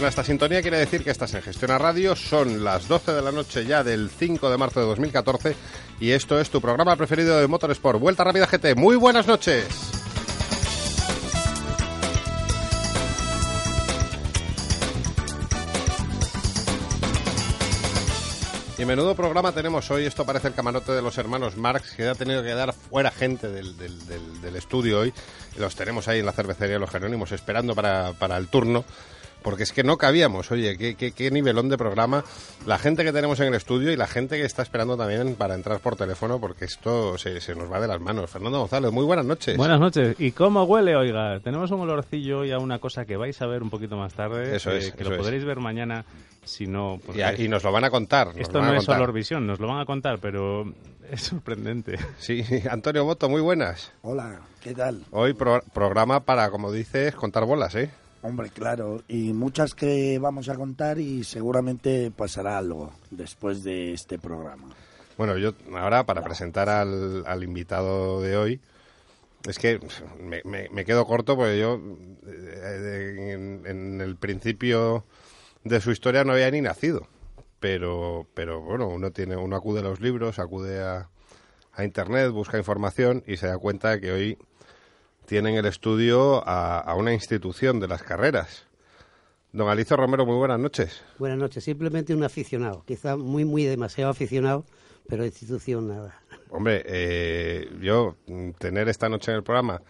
suena esta sintonía quiere decir que estás en Gestiona Radio, son las 12 de la noche ya del 5 de marzo de 2014 y esto es tu programa preferido de Motorsport, Vuelta Rápida GT. Muy buenas noches. Y menudo programa tenemos hoy. Esto parece el camarote de los hermanos Marx, que ha tenido que dar fuera gente del, estudio hoy. Los tenemos ahí en la cervecería Los Jerónimos esperando para el turno. Porque es que no cabíamos, oye, qué, qué, qué nivelón de programa. La gente que tenemos en el estudio y la gente que está esperando también para entrar por teléfono, porque esto se, se nos va de las manos. Fernando González, muy buenas noches. Buenas noches. ¿Y cómo huele, oiga? Tenemos un olorcillo y a una cosa que vais a ver un poquito más tarde. Eso que- es, Que eso lo es. podréis ver mañana, si no... porque y, aquí nos lo van a contar. Esto no es olor visión, nos lo van a contar, pero es sorprendente. Sí, Antonio Boto, muy buenas. Hola, ¿qué tal? Hoy pro- programa para, como dices, contar bolas, ¿eh? Hombre, claro, y muchas que vamos a contar y seguramente pasará algo después de este programa. Bueno, yo ahora para presentar al, al invitado de hoy, es que me, me- me quedo corto porque yo eh, en, en el principio de su historia no había ni nacido. Pero, pero bueno, uno tiene, uno acude a los libros, acude a, a internet, busca información y se da cuenta de que hoy tiene en el estudio a, a una institución de las carreras. Don Alicio Romero, muy buenas noches. Buenas noches, simplemente un aficionado, quizá muy, muy demasiado aficionado, pero institución nada. Hombre, eh, yo mm, tener esta noche en el programa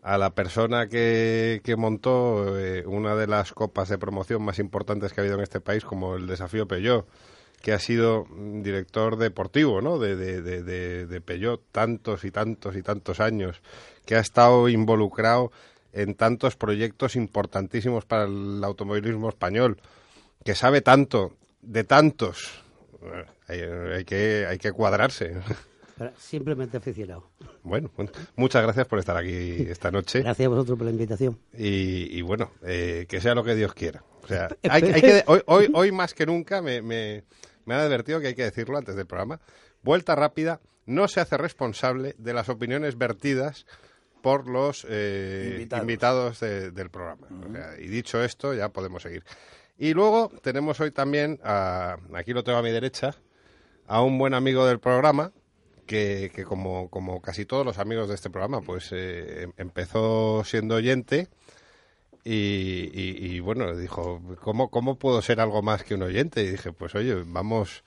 a la persona que, que montó eh, una de las copas de promoción más importantes que ha habido en este país, como el Desafío Peugeot, que ha sido director deportivo ¿no? de, de, de, de- Peugeot tantos y tantos y tantos años, que ha estado involucrado en tantos proyectos importantísimos para el automovilismo español, que sabe tanto de tantos. Eh, Hay, hay que, hay que cuadrarse. Simplemente aficionado. Bueno, bueno, muchas gracias por estar aquí esta noche. Gracias a vosotros por la invitación. Y, y bueno, eh, que sea lo que Dios quiera. O sea, hay, hay que, hoy, hoy, hoy más que nunca me, me, me ha advertido que hay que decirlo antes del programa. Vuelta rápida no se hace responsable de las opiniones vertidas por los eh, invitados, Invitados. de- del programa. O sea, y dicho esto, ya podemos seguir. Y luego tenemos hoy también, a, aquí lo tengo a mi derecha, a un buen amigo del programa, que, que como, como casi todos los amigos de este programa, pues eh, em- empezó siendo oyente y, bueno, dijo, ¿cómo, ¿cómo puedo ser algo más que un oyente? Y dije, pues oye, vamos,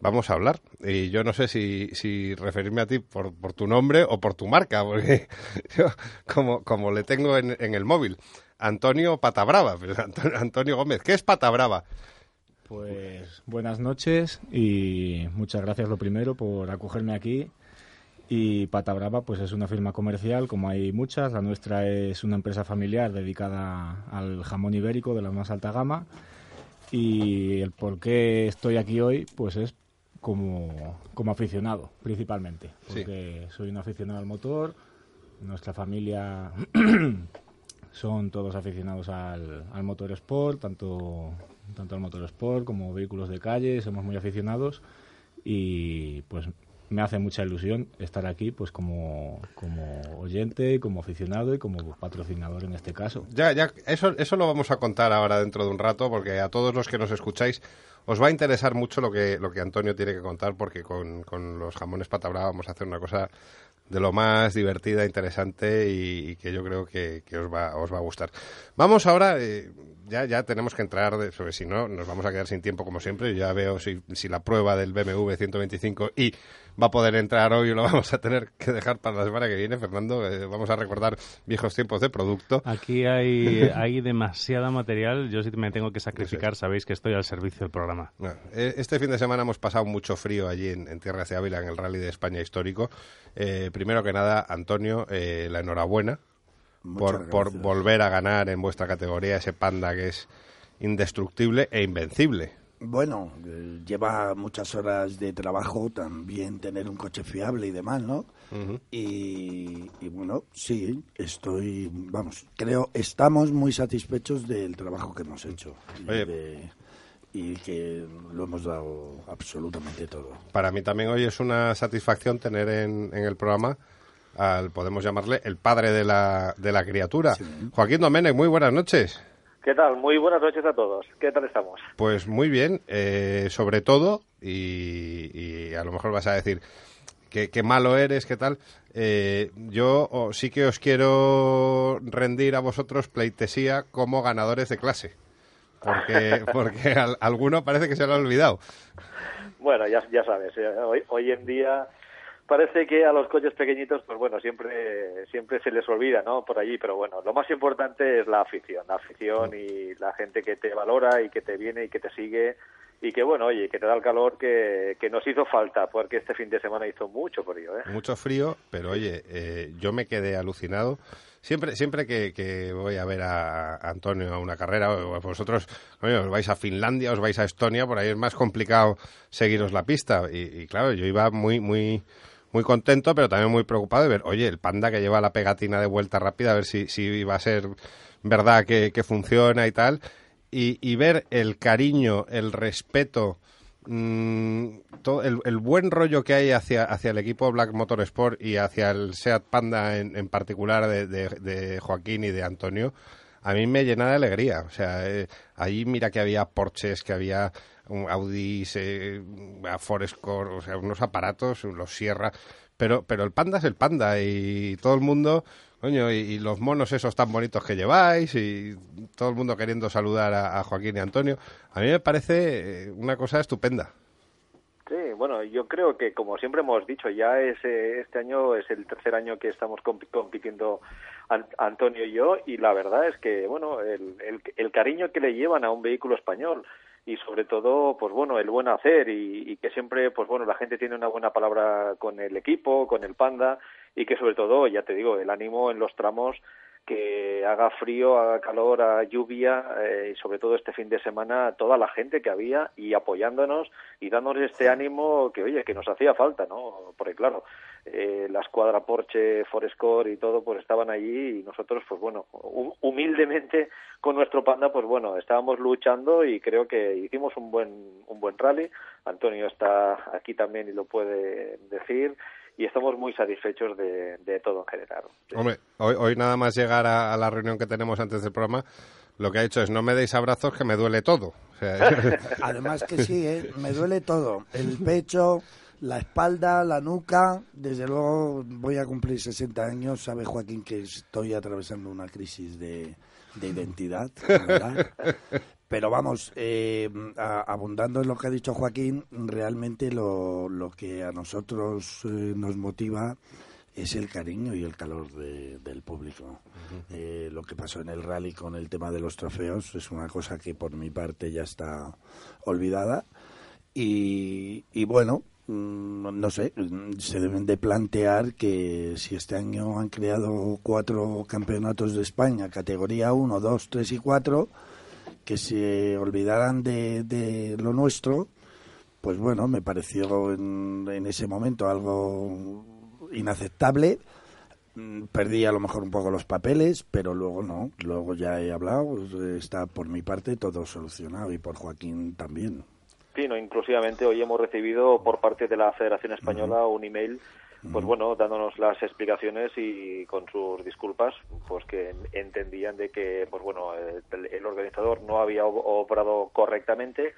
vamos a hablar. Y yo no sé si, si referirme a ti por, por tu nombre o por tu marca, porque yo, como, como le tengo en, en el móvil, Antonio Patabrava, Antonio, Antonio Gómez, ¿qué es Patabrava? Pues buenas noches y muchas gracias lo primero por acogerme aquí. Y Pata Brava pues es una firma comercial, como hay muchas. La nuestra es una empresa familiar dedicada al jamón ibérico de la más alta gama. Y el por qué estoy aquí hoy pues es como, como aficionado, principalmente. Sí. Porque soy un aficionado al motor. Nuestra familia son todos aficionados al, al motor sport, tanto, tanto al motor sport como vehículos de calle, somos muy aficionados y pues me hace mucha ilusión estar aquí pues como, como oyente, como aficionado y como patrocinador en este caso. Ya, ya, eso, eso lo vamos a contar ahora dentro de un rato, porque a todos los que nos escucháis os va a interesar mucho lo que, lo que Antonio tiene que contar, porque con, con los jamones patabra vamos a hacer una cosa de lo más divertida, interesante y, y que yo creo que, que os, va, os va a gustar. Vamos ahora, eh, ya, ya tenemos que entrar, de, sobre si no, nos vamos a quedar sin tiempo como siempre. Yo ya veo si, si la prueba del BMW 125 y va a poder entrar hoy o lo vamos a tener que dejar para la semana que viene, Fernando. eh, vamos a recordar viejos tiempos de producto. Aquí hay, hay demasiada material. Yo sí me tengo que sacrificar. Sabéis que estoy al servicio del programa. Bueno, eh, Este fin de semana hemos pasado mucho frío allí en, en Tierras de Ávila, en el Rally de España histórico. Eh, primero que nada, Antonio, eh, la enhorabuena por, por volver a ganar en vuestra categoría ese panda que es indestructible e invencible. Bueno, eh, lleva muchas horas de trabajo también tener un coche fiable y demás, ¿no? y, y bueno, sí, estoy, vamos, creo, estamos muy satisfechos del trabajo que hemos hecho y, de- y que lo hemos dado absolutamente todo. Para mí también hoy es una satisfacción tener en, en el programa al, podemos llamarle, el padre de la, de la criatura. Sí. Joaquín Domenech, muy buenas noches. ¿Qué tal? Muy buenas noches a todos. ¿Qué tal estamos? Pues muy bien, eh, sobre todo, y, a lo mejor vas a decir que, malo eres, qué tal. Eh, yo sí que os quiero rendir a vosotros pleitesía como ganadores de clase, porque, porque alguno parece que se lo ha olvidado. Bueno, ya, ya sabes, eh, hoy, hoy en día parece que a los coches pequeñitos, pues bueno, siempre, siempre se les olvida, ¿no? Por allí, pero bueno, lo más importante es la afición, la afición y la gente que te valora y que te viene y que te sigue y que bueno, oye, que te da el calor que, que nos hizo falta, porque este fin de semana hizo mucho frío, ¿eh? Mucho frío, pero oye, eh, yo me quedé alucinado. Siempre, siempre que, voy a ver a, Antonio a una carrera, o vosotros os vais a Finlandia, os vais a Estonia, por ahí es más complicado seguiros la pista. Y, y claro, yo iba muy, muy, muy contento, pero también muy preocupado de ver, oye, el panda que lleva la pegatina de vuelta rápida, a ver si, si va a ser verdad que, funciona y tal, y, ver el cariño, el respeto, mm, todo el, buen rollo que hay hacia, hacia el equipo Black Motorsport y hacia el Seat Panda en, en particular de, de, Joaquín y de Antonio, a mí me llena de alegría. O sea, eh, allí mira que había Porches, que había Audi, eh, Forescore, o sea, unos aparatos, los Sierra, pero, pero el panda es el panda y todo el mundo, coño, y, los monos esos tan bonitos que lleváis y todo el mundo queriendo saludar a, Joaquín y Antonio, a mí me parece eh, una cosa estupenda. Sí, bueno, yo creo que como siempre hemos dicho, ya es, este año es el tercer año que estamos compitiendo Antonio y yo y la verdad es que, bueno, el, el cariño que le llevan a un vehículo español, y sobre todo pues bueno el buen hacer y, que siempre pues bueno la gente tiene una buena palabra con el equipo con el panda y que sobre todo ya te digo el ánimo en los tramos que haga frío, haga calor, haga lluvia eh, y sobre todo este fin de semana toda la gente que había y apoyándonos y dándonos este ánimo que oye que nos hacía falta, ¿no? Porque claro, eh, la escuadra Porsche, Forescore y todo pues estaban allí y nosotros pues bueno, humildemente con nuestro Panda pues bueno, estábamos luchando y creo que hicimos un buen un buen rally. Antonio está aquí también y lo puede decir y estamos muy satisfechos de, todo en general. Hombre, hoy, hoy nada más llegar a, la reunión que tenemos antes del programa, lo que ha hecho es no me deis abrazos que me duele todo. Además que sí, ¿eh? me duele todo. El pecho, la espalda, la nuca. Desde luego voy a cumplir 60 años. Sabe Joaquín que estoy atravesando una crisis de, de identidad. Pero vamos, eh, abundando en lo que ha dicho Joaquín, realmente lo, lo que a nosotros eh, nos motiva es el cariño y el calor del público. Eh, lo que pasó en el rally con el tema de los trofeos es una cosa que por mi parte ya está olvidada. Y, y bueno, mm, no sé, se deben de plantear que si este año han creado cuatro campeonatos de España, categoría 1, 2, 3 y 4, que se olvidaran de, de lo nuestro, pues bueno, me pareció en, en ese momento algo inaceptable. Mm, perdí a lo mejor un poco los papeles, pero luego no, luego ya he hablado, está por mi parte todo solucionado y por Joaquín también. Sí, no, inclusivamente hoy hemos recibido por parte de la Federación Española un email pues bueno, dándonos las explicaciones y con sus disculpas, pues que entendían de que, pues bueno, el, organizador no había obrado correctamente,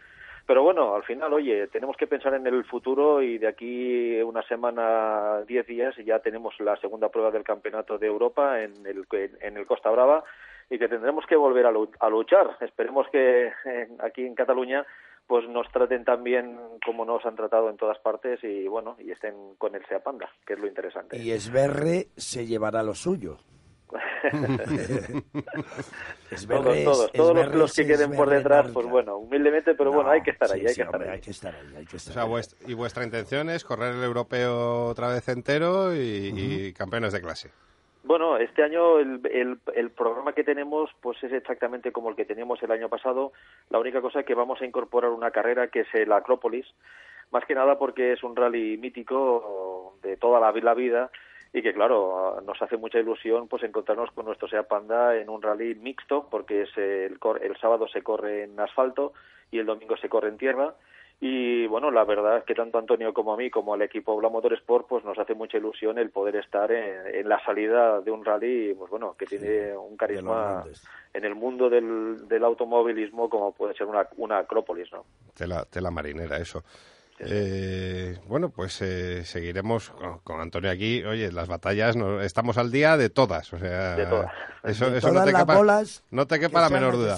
pero bueno, al final, oye, tenemos que pensar en el futuro y de aquí una semana, diez días, ya tenemos la segunda prueba del Campeonato de Europa en el, en el Costa Brava y que tendremos que volver a, luchar. Esperemos que aquí en Cataluña pues nos traten tan bien como nos han tratado en todas partes y bueno, y estén con el SEA Panda, que es lo interesante. Y Esberre se llevará lo suyo. todos, todos, todos los, que queden por detrás, pues bueno, humildemente, pero bueno, hay que estar ahí, hay, que estar ahí. hay que estar ahí. Hay que estar o sea, y vuestra intención es correr el europeo otra vez entero y campeones de clase. Bueno, este año el, programa que tenemos pues es exactamente como el que teníamos el año pasado. La única cosa es que vamos a incorporar una carrera que es el Acrópolis, más que nada porque es un rally mítico de toda la, vida y que claro nos hace mucha ilusión pues encontrarnos con nuestro Sea Panda en un rally mixto porque es el, el sábado se corre en asfalto y el domingo se corre en tierra y bueno, la verdad es que tanto Antonio como a mí, como al equipo Bla Sport, pues nos hace mucha ilusión el poder estar en, la salida de un rally, pues bueno, que tiene un carisma en el mundo del, del, automovilismo como puede ser una, una Acrópolis, ¿no? Tela, tela marinera, eso. Eh, bueno, pues eh, seguiremos con, Antonio aquí. Oye, las batallas, no, estamos al día de todas. O sea, de todas. Eso, no, te quepa, no te quepa la menor duda.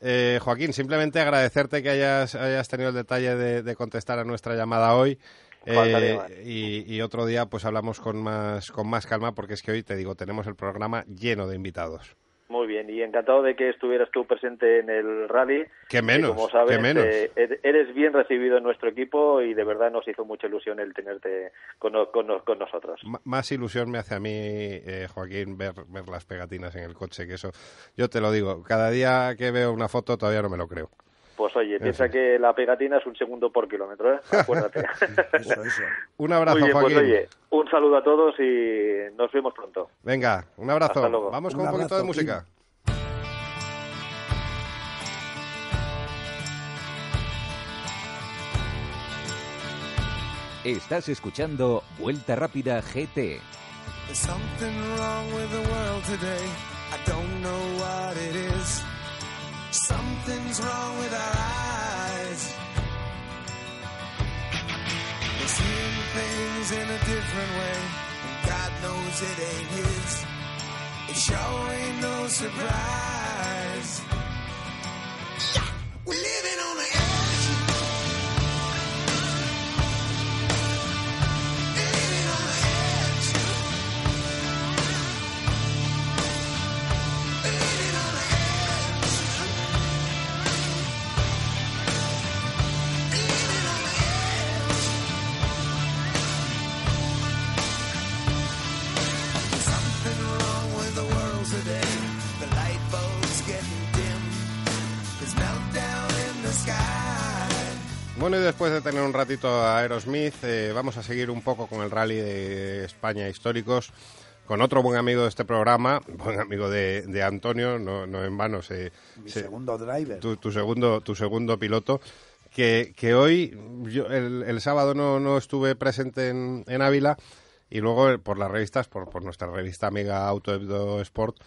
Eh, Joaquín, simplemente agradecerte que hayas, hayas tenido el detalle de, contestar a nuestra llamada hoy. Eh, y, y, otro día pues hablamos con más, con más calma porque es que hoy, te digo, tenemos el programa lleno de invitados. Muy bien, y encantado de que estuvieras tú presente en el rally. Que menos, como sabes, menos. Eh, eres bien recibido en nuestro equipo y de verdad nos hizo mucha ilusión el tenerte con, con, nosotros. más ilusión me hace a mí, eh, Joaquín, ver, ver las pegatinas en el coche, que eso, yo te lo digo, cada día que veo una foto todavía no me lo creo. Pues oye, piensa que la pegatina es un segundo por kilómetro, ¿eh? Acuérdate. eso, eso. Un abrazo, pues Joaquín. Pues oye, un saludo a todos y nos vemos pronto. Venga, un abrazo. Vamos con un, poquito de música. Estás escuchando Vuelta Rápida GT. Something's wrong with our eyes. We're seeing things in a different way, and God knows it ain't His. It sure ain't no surprise. Yeah, we're living on the Bueno, y después de tener un ratito a Aerosmith, eh, vamos a seguir un poco con el rally de España históricos, con otro buen amigo de este programa, buen amigo de, Antonio, no, en vano. Se, Mi segundo driver. Tu, segundo, tu segundo piloto. Que, que hoy, yo el, sábado no, no, estuve presente en, en, Ávila y luego por las revistas, por, por nuestra revista amiga Auto Sport,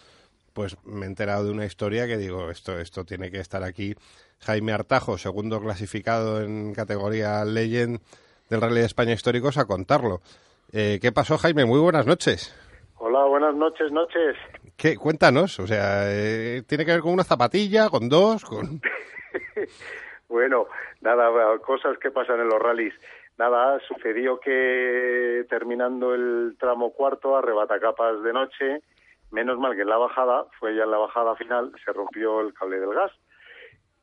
pues me he enterado de una historia que digo, esto, esto tiene que estar aquí Jaime Artajo, segundo clasificado en categoría Legend del Rally de España Históricos, a contarlo. Eh, ¿Qué pasó, Jaime? Muy buenas noches. Hola, buenas noches, noches. ¿Qué? Cuéntanos, o sea, eh, ¿tiene que ver con una zapatilla, con dos, con...? bueno, nada, cosas que pasan en los rallies. Nada, sucedió que terminando el tramo cuarto, arrebatacapas de noche, menos mal que en la bajada, fue ya en la bajada final, se rompió el cable del gas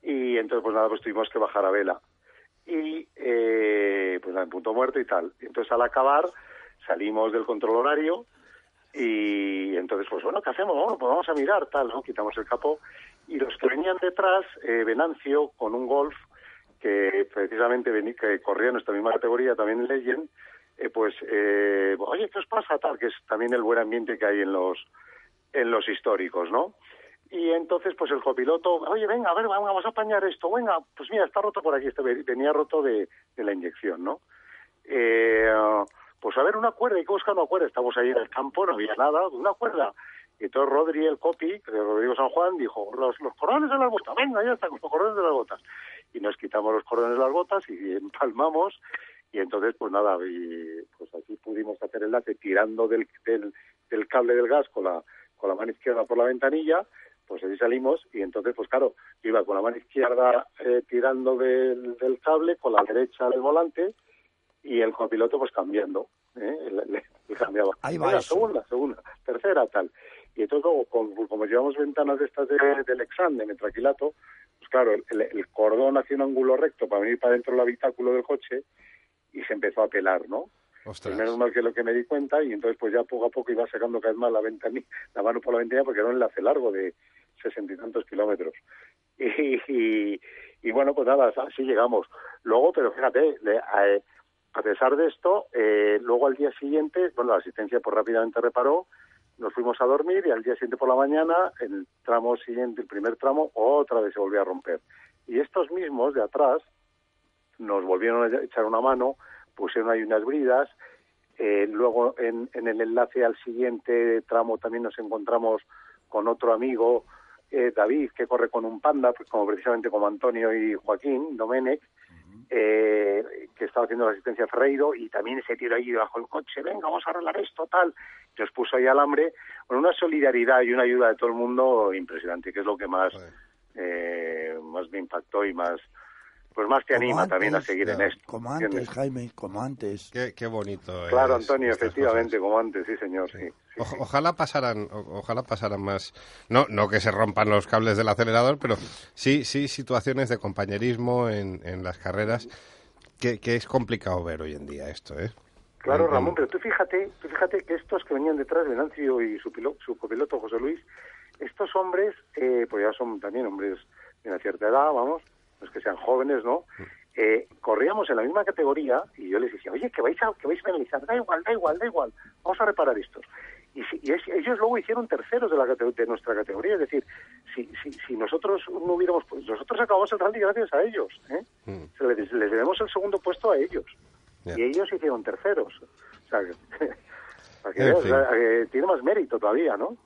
y entonces pues nada, pues tuvimos que bajar a vela. Y eh, pues nada, en punto muerto y tal. Entonces al acabar salimos del control horario y entonces pues bueno, ¿qué hacemos? Bueno, pues vamos a mirar, tal, ¿no? Quitamos el capó y los que venían detrás, eh, Venancio con un Golf que precisamente venía, que corría en nuestra misma categoría, también en Legend, eh, pues, eh, oye, ¿qué os pasa? Tal, que es también el buen ambiente que hay en los, en los históricos, ¿no? Y entonces, pues el copiloto, oye, venga, a ver, vamos a apañar esto, venga, pues mira, está roto por aquí, este venía roto de, la inyección, ¿no? Eh, pues a ver, una cuerda, hay que buscar una cuerda, estamos ahí en el campo, no había nada, una cuerda. Y entonces Rodri, el copy, Rodrigo San Juan, dijo, los, los cordones de las botas, venga, ya está, los cordones de las botas. Y nos quitamos los cordones de las botas y empalmamos, y entonces, pues nada, pues así pudimos hacer el late tirando del, del, del cable del gas con la, con la mano izquierda por la ventanilla, pues así salimos y entonces, pues claro, iba con la mano izquierda eh, tirando del, cable, con la derecha del volante y el copiloto pues cambiando, ¿eh? le, cambiaba. Ahí va segunda, segunda, tercera, tal. Y entonces luego, como, llevamos ventanas de estas del examen, de metraquilato, pues claro, el, cordón hacía un ángulo recto para venir para dentro del habitáculo del coche y se empezó a pelar, ¿no? Pues menos mal que lo que me di cuenta y entonces pues ya poco a poco iba sacando cada vez más la ventanilla, la mano por la ventanilla porque era un enlace largo de sesenta y tantos kilómetros. Y, y, bueno, pues nada, así llegamos. Luego, pero fíjate, a, pesar de esto, eh, luego al día siguiente, bueno, la asistencia pues rápidamente reparó, nos fuimos a dormir y al día siguiente por la mañana, el tramo siguiente, el primer tramo, otra vez se volvió a romper. Y estos mismos de atrás, nos volvieron a echar una mano, pusieron ahí unas bridas, eh, luego en, en el enlace al siguiente tramo también nos encontramos con otro amigo, eh, David, que corre con un panda, pues como precisamente como Antonio y Joaquín, Domenech, eh, que estaba haciendo la asistencia a Ferreiro y también ese tiro ahí debajo del coche, venga, vamos a arreglar esto, tal. Nos puso ahí alambre, con una solidaridad y una ayuda de todo el mundo impresionante, que es lo que más, eh, más me impactó y más, pues más te Como anima también a antes, seguir en esto. Como ¿entiendes? antes, Jaime, como antes. Qué, qué bonito. Claro, Antonio, efectivamente, cosas. como antes, sí, señor, sí. sí, O- sí. ojalá pasaran, o- ojalá pasaran más, no, no que se rompan los cables del acelerador, pero sí, sí situaciones de compañerismo en, en las carreras que, que es complicado ver hoy en día esto, ¿eh? Claro, en- Ramón, pero tú fíjate, tú fíjate que estos que venían detrás de Nancio y su, pilo- su copiloto José Luis, estos hombres, eh, pues ya son también hombres de una cierta edad, vamos, no es que sean jóvenes, ¿no? Eh, corríamos en la misma categoría y yo les decía, oye, que vais a, que vais a penalizar, da igual, da igual, da igual, vamos a reparar estos. Y, si- y es- ellos luego hicieron terceros de, la, de nuestra categoría, es decir, si, si, si nosotros no hubiéramos, pues nosotros acabamos el rally gracias a ellos, ¿eh? Mm. Les, les debemos el segundo puesto a ellos y ellos hicieron terceros. O sea, que, que o eh, tiene más mérito todavía, ¿no?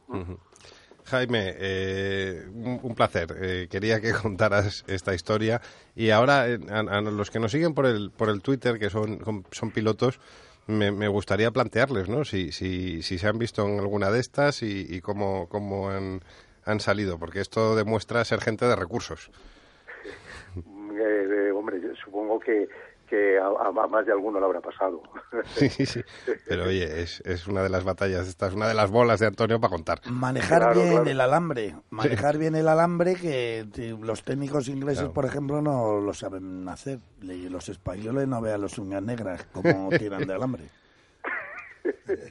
Jaime, eh, un, placer. Eh, quería que contaras esta historia y ahora eh, a, los que nos siguen por el por el Twitter, que son son pilotos, me, me gustaría plantearles, ¿no? Si, si, si se han visto en alguna de estas y, y cómo, cómo han, han salido, porque esto demuestra ser gente de recursos. Eh, eh, hombre, yo supongo que, que a, a más de alguno le habrá pasado. Sí, sí, sí. Pero oye, es, es una de las batallas, esta es una de las bolas de Antonio para contar. Manejar Claro, bien claro. el alambre. Manejar bien el alambre que los técnicos ingleses, Claro. por ejemplo, no lo saben hacer. Los españoles no vean los uñas negras como tiran de alambre.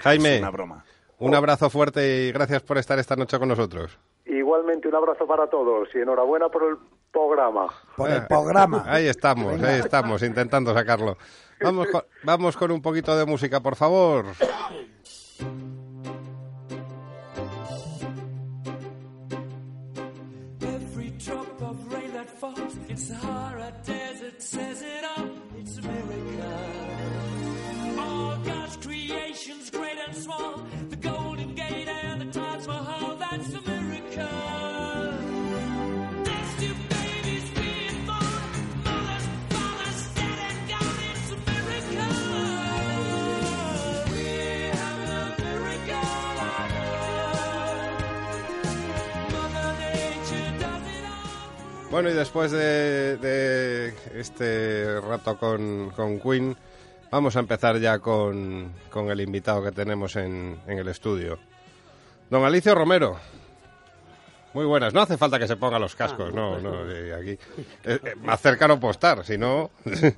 Jaime, Es una broma. un abrazo fuerte y gracias por estar esta noche con nosotros. Igualmente, un abrazo para todos y enhorabuena por el programa. Por el programa. Ahí estamos, ahí estamos, intentando sacarlo. Vamos con, vamos con un poquito de música, por favor. Bueno, y después de, de este rato con, con Queen, vamos a empezar ya con, con el invitado que tenemos en, en el estudio. Don Alicio Romero. Muy buenas. No hace falta que se ponga los cascos, Ah, no, no, eh, aquí. eh, eh, más cerca no puedo estar, si no...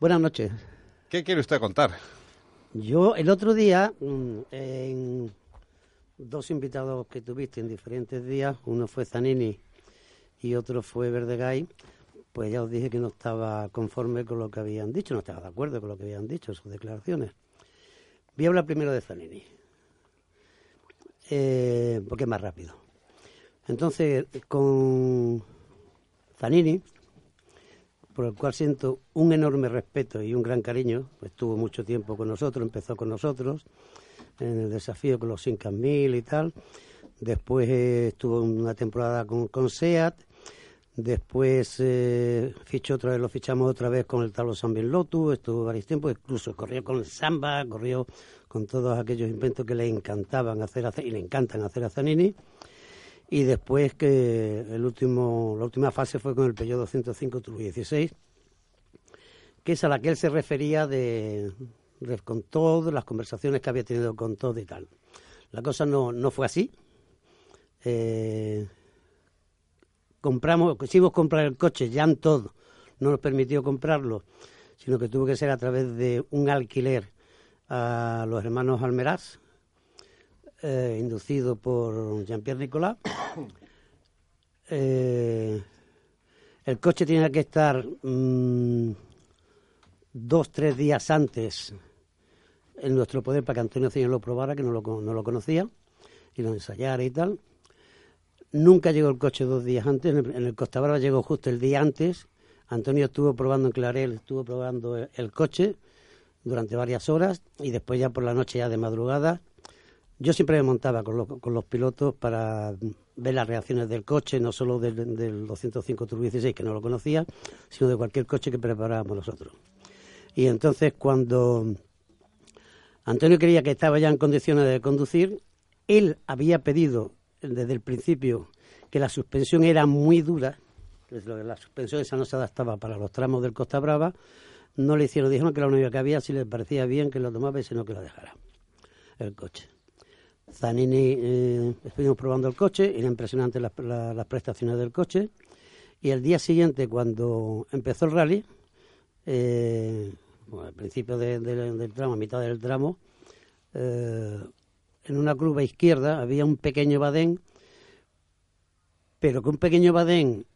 Buenas noches. ¿Qué quiere usted contar? Yo el otro día, mm, en dos invitados que tuviste en diferentes días, uno fue Zanini y otro fue Verdegay, pues ya os dije que no estaba conforme con lo que habían dicho, no estaba de acuerdo con lo que habían dicho, sus declaraciones. Voy a hablar primero de Zanini, eh, porque es más rápido. Entonces, con Zanini, por el cual siento un enorme respeto y un gran cariño. Estuvo mucho tiempo con nosotros, empezó con nosotros en el desafío con los 5000 y tal. Después eh, estuvo una temporada con, con SEAT. Después eh, fichó otra vez, lo fichamos otra vez con el Talo San Lotus, estuvo varios tiempos, incluso corrió con el Samba, corrió con todos aquellos inventos que le encantaban hacer a, y le encantan hacer a Zanini. Y después que el último, la última fase fue con el Peugeot 205 Turbo 16, que es a la que él se refería de, con todo, las conversaciones que había tenido con todo y tal. La cosa no, no fue así. Eh, compramos, quisimos comprar el coche, ya en todo, no nos permitió comprarlo, sino que tuvo que ser a través de un alquiler a los hermanos Almeraz, eh, inducido por Jean-Pierre Nicolas. Eh, el coche tenía que estar mm, dos, tres días antes en nuestro poder para que Antonio Ceño lo probara, que no lo, no lo conocía, y lo ensayara y tal. Nunca llegó el coche dos días antes, en el, Costa Brava llegó justo el día antes, Antonio estuvo probando en Clarel, estuvo probando el, el coche durante varias horas y después ya por la noche, ya de madrugada, yo siempre me montaba con los, con los pilotos para ver las reacciones del coche, no solo del, del 205 Turbo 16, que no lo conocía, sino de cualquier coche que preparábamos nosotros. Y entonces cuando Antonio creía que estaba ya en condiciones de conducir, él había pedido desde el principio que la suspensión era muy dura, la suspensión esa no se adaptaba para los tramos del Costa Brava, no le hicieron, dijeron que la única que había, si le parecía bien que lo tomaba y si no que lo dejara, el coche. Zanini, eh, estuvimos probando el coche, era impresionante las, la- las prestaciones del coche, y el día siguiente, cuando empezó el rally, eh, bueno, al principio de- de- del tramo, a mitad del tramo, eh, en una curva izquierda había un pequeño badén, pero que un pequeño badén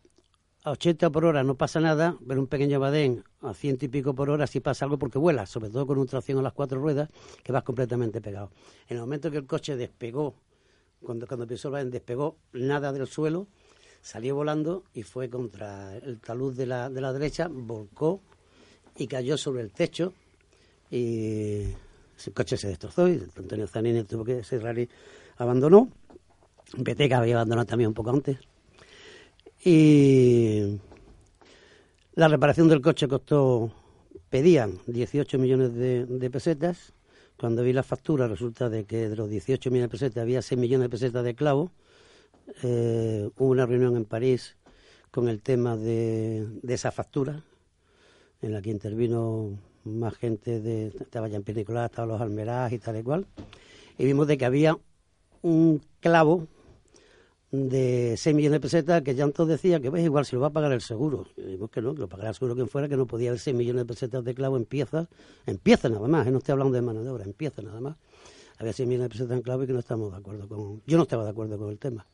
a 80 por hora no pasa nada, pero un pequeño badén a ciento y pico por hora sí pasa algo porque vuela, sobre todo con un tracción a las cuatro ruedas, que vas completamente pegado. En el momento que el coche despegó, cuando, cuando el badén, despegó nada del suelo, salió volando y fue contra el talud de la, de la derecha, volcó y cayó sobre el techo y el coche se destrozó y Antonio Zanini tuvo que ese rally abandonó. Beteca había abandonado también un poco antes. Y la reparación del coche costó, pedían 18 millones de, pesetas. Cuando vi la factura resulta de que de los 18 millones de pesetas había 6 millones de pesetas de clavo. Eh, hubo una reunión en París con el tema de esa factura, en la que intervino más gente de estaba ya en Nicolás, estaban los Almerás y tal y cual, y vimos de que había un clavo de 6 millones de pesetas que Llantos decía que pues igual se lo va a pagar el seguro. Y digo que no, que lo pagará el seguro quien fuera, que no podía haber 6 millones de pesetas de clavo en piezas, en piezas nada más, eh, no estoy hablando de mano de obra, en piezas nada más. Había 6 millones de pesetas en clavo y que no estamos de acuerdo con... Yo no estaba de acuerdo con el tema.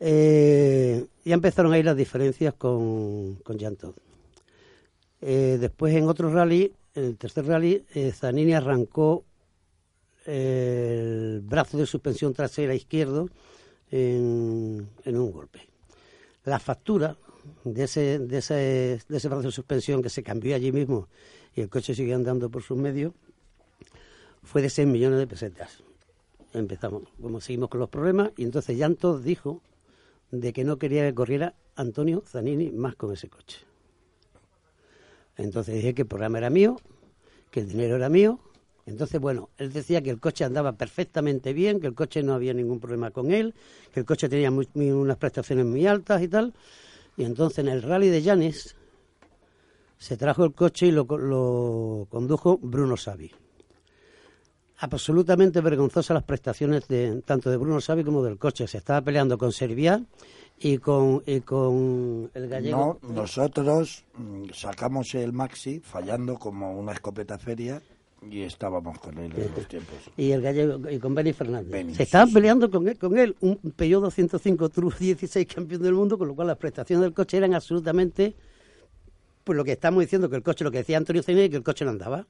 Eh, ya empezaron ahí las diferencias con, con. Eh, después en otro rally, en el tercer rally, eh, Zanini arrancó el brazo de suspensión trasera izquierdo en, en un golpe. La factura de ese, de, ese, de ese brazo de suspensión que se cambió allí mismo y el coche sigue andando por sus medios fue de 6 millones de pesetas. Empezamos, como seguimos con los problemas, y entonces Llantos dijo de que no quería que corriera Antonio Zanini más con ese coche. Entonces dije que el programa era mío, que el dinero era mío. Entonces, bueno, él decía que el coche andaba perfectamente bien, que el coche no había ningún problema con él, que el coche tenía unas prestaciones muy altas y tal. Y entonces en el rally de Llanes se trajo el coche y lo, co- lo condujo Bruno Savi. Absolutamente vergonzosas las prestaciones de, tanto de Bruno Savi como del coche. Se estaba peleando con Serviá y con, y con el gallego. No, nosotros mm, sacamos el maxi fallando como una escopeta feria y estábamos con él en los tiempos. y el gallego y con Benny Fernández. Benny, Se estaban sí, sí. peleando con él, con él, un Peugeot 205 True 16 campeón del mundo, con lo cual las prestaciones del coche eran absolutamente pues lo que estamos diciendo que el coche, lo que decía Antonio Cine, que el coche no andaba.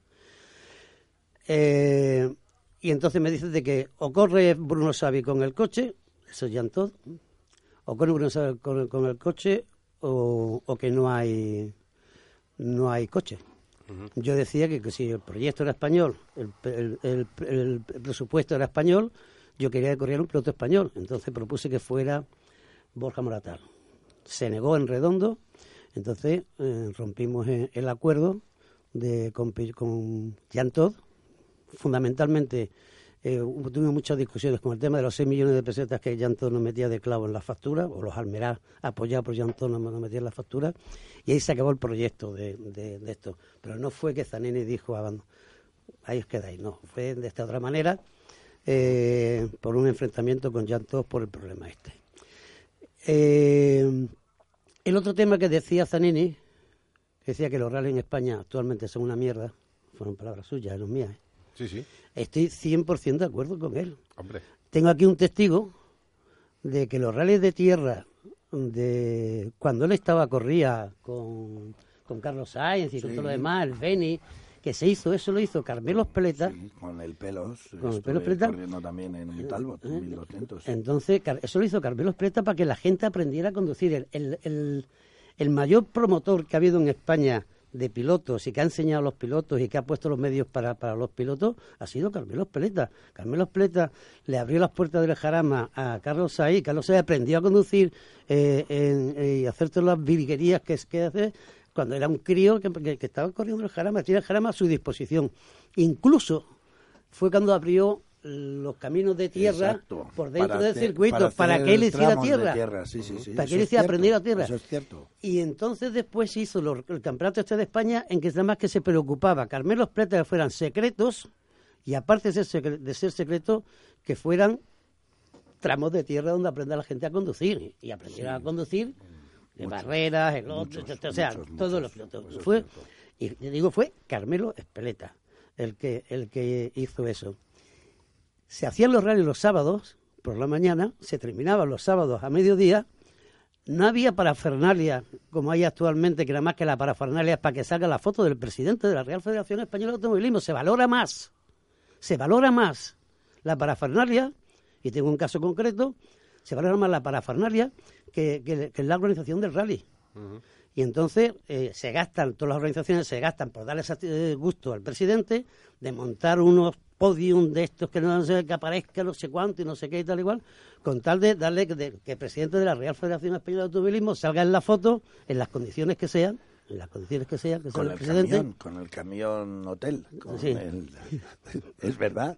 Eh, y entonces me dices de que o corre Bruno Savi con el coche, eso ya en todo, o Bruno Savi con, con el coche, o, o que no hay no hay coche. Yo decía que, que si el proyecto era español, el, el- el- el presupuesto era español, yo quería que corriera un piloto español. Entonces propuse que fuera Borja Moratal. Se negó en redondo, entonces eh, rompimos eh, el acuerdo de, con, con Jean Todt. Fundamentalmente eh, tuvimos muchas discusiones con el tema de los 6 millones de pesetas que Todt nos metía de clavo en la factura, o los Almerá apoyados por Todt nos, metían en la factura, y ahí se acabó el proyecto de, esto. Pero no fue que Zanini dijo, "Abando- ahí os quedáis, no, fue de esta otra manera, eh, por un enfrentamiento con Todt por el problema este. Eh, el otro tema que decía Zanini, que decía que los rally en España actualmente son una mierda, fueron palabras suyas, no mías, ¿eh? Sí, sí, estoy 100% de acuerdo con él. hombre. Tengo aquí un testigo de que los rallies de tierra, de cuando él estaba, corría con, con Carlos Sainz y con Sí. todo lo demás, el Beni, que se hizo, eso lo hizo Carmelo Peleta. Sí, con el pelos. Con el Pelos corriendo también en un Talbot, en 1200. Entonces, Car- eso lo hizo Carmelo Preta para que la gente aprendiera a conducir. El, el, el, el mayor promotor que ha habido en España de pilotos y que ha enseñado a los pilotos y que ha puesto los medios para, para los pilotos ha sido Carmelo Espeleta. Carmelo Espeleta le abrió las puertas del Jarama a Carlos Saí. Carlos Saí aprendió a conducir eh, eh, y hacer todas las virguerías que, que hace cuando era un crío que, que- que estaba corriendo el Jarama, tiene el Jarama a su disposición. Incluso fue cuando abrió los caminos de tierra Exacto. por dentro del circuito para, que él hiciera tierra. tierra, sí, sí, sí, Para que él hiciera cierto, aprendiera tierra. Eso es cierto. Y entonces después se hizo lo- el campeonato este de España en que además que se preocupaba Carmelo Plata que fueran secretos y aparte de ser, de ser secretos que fueran tramos de tierra donde aprenda la gente a conducir y aprendiera a conducir de barreras, el otro, muchos, o sea, muchos, todos los pilotos. Fue, y te digo, fue Carmelo Espeleta el que, el que hizo eso. Se hacían los rallies los sábados por la mañana, se terminaban los sábados a mediodía. No había parafernalia como hay actualmente, que nada más que la parafernalia es para que salga la foto del presidente de la Real Federación Española de Automovilismo. Se valora más, se valora más la parafernalia, y tengo un caso concreto, se valora más la parafernalia que, que- que la organización del rally. Y entonces eh, se gastan, todas las organizaciones se gastan por darle gusto al presidente de montar unos podium de estos que no sé, que aparezca no sé cuánto y no sé qué y tal igual, con tal de darle que, de- que el presidente de la Real Federación Española de Automovilismo salga en la foto en las condiciones que sean, en las condiciones que sean, que Con el el presidente. camión, con el camión hotel. con Sí. el- es verdad.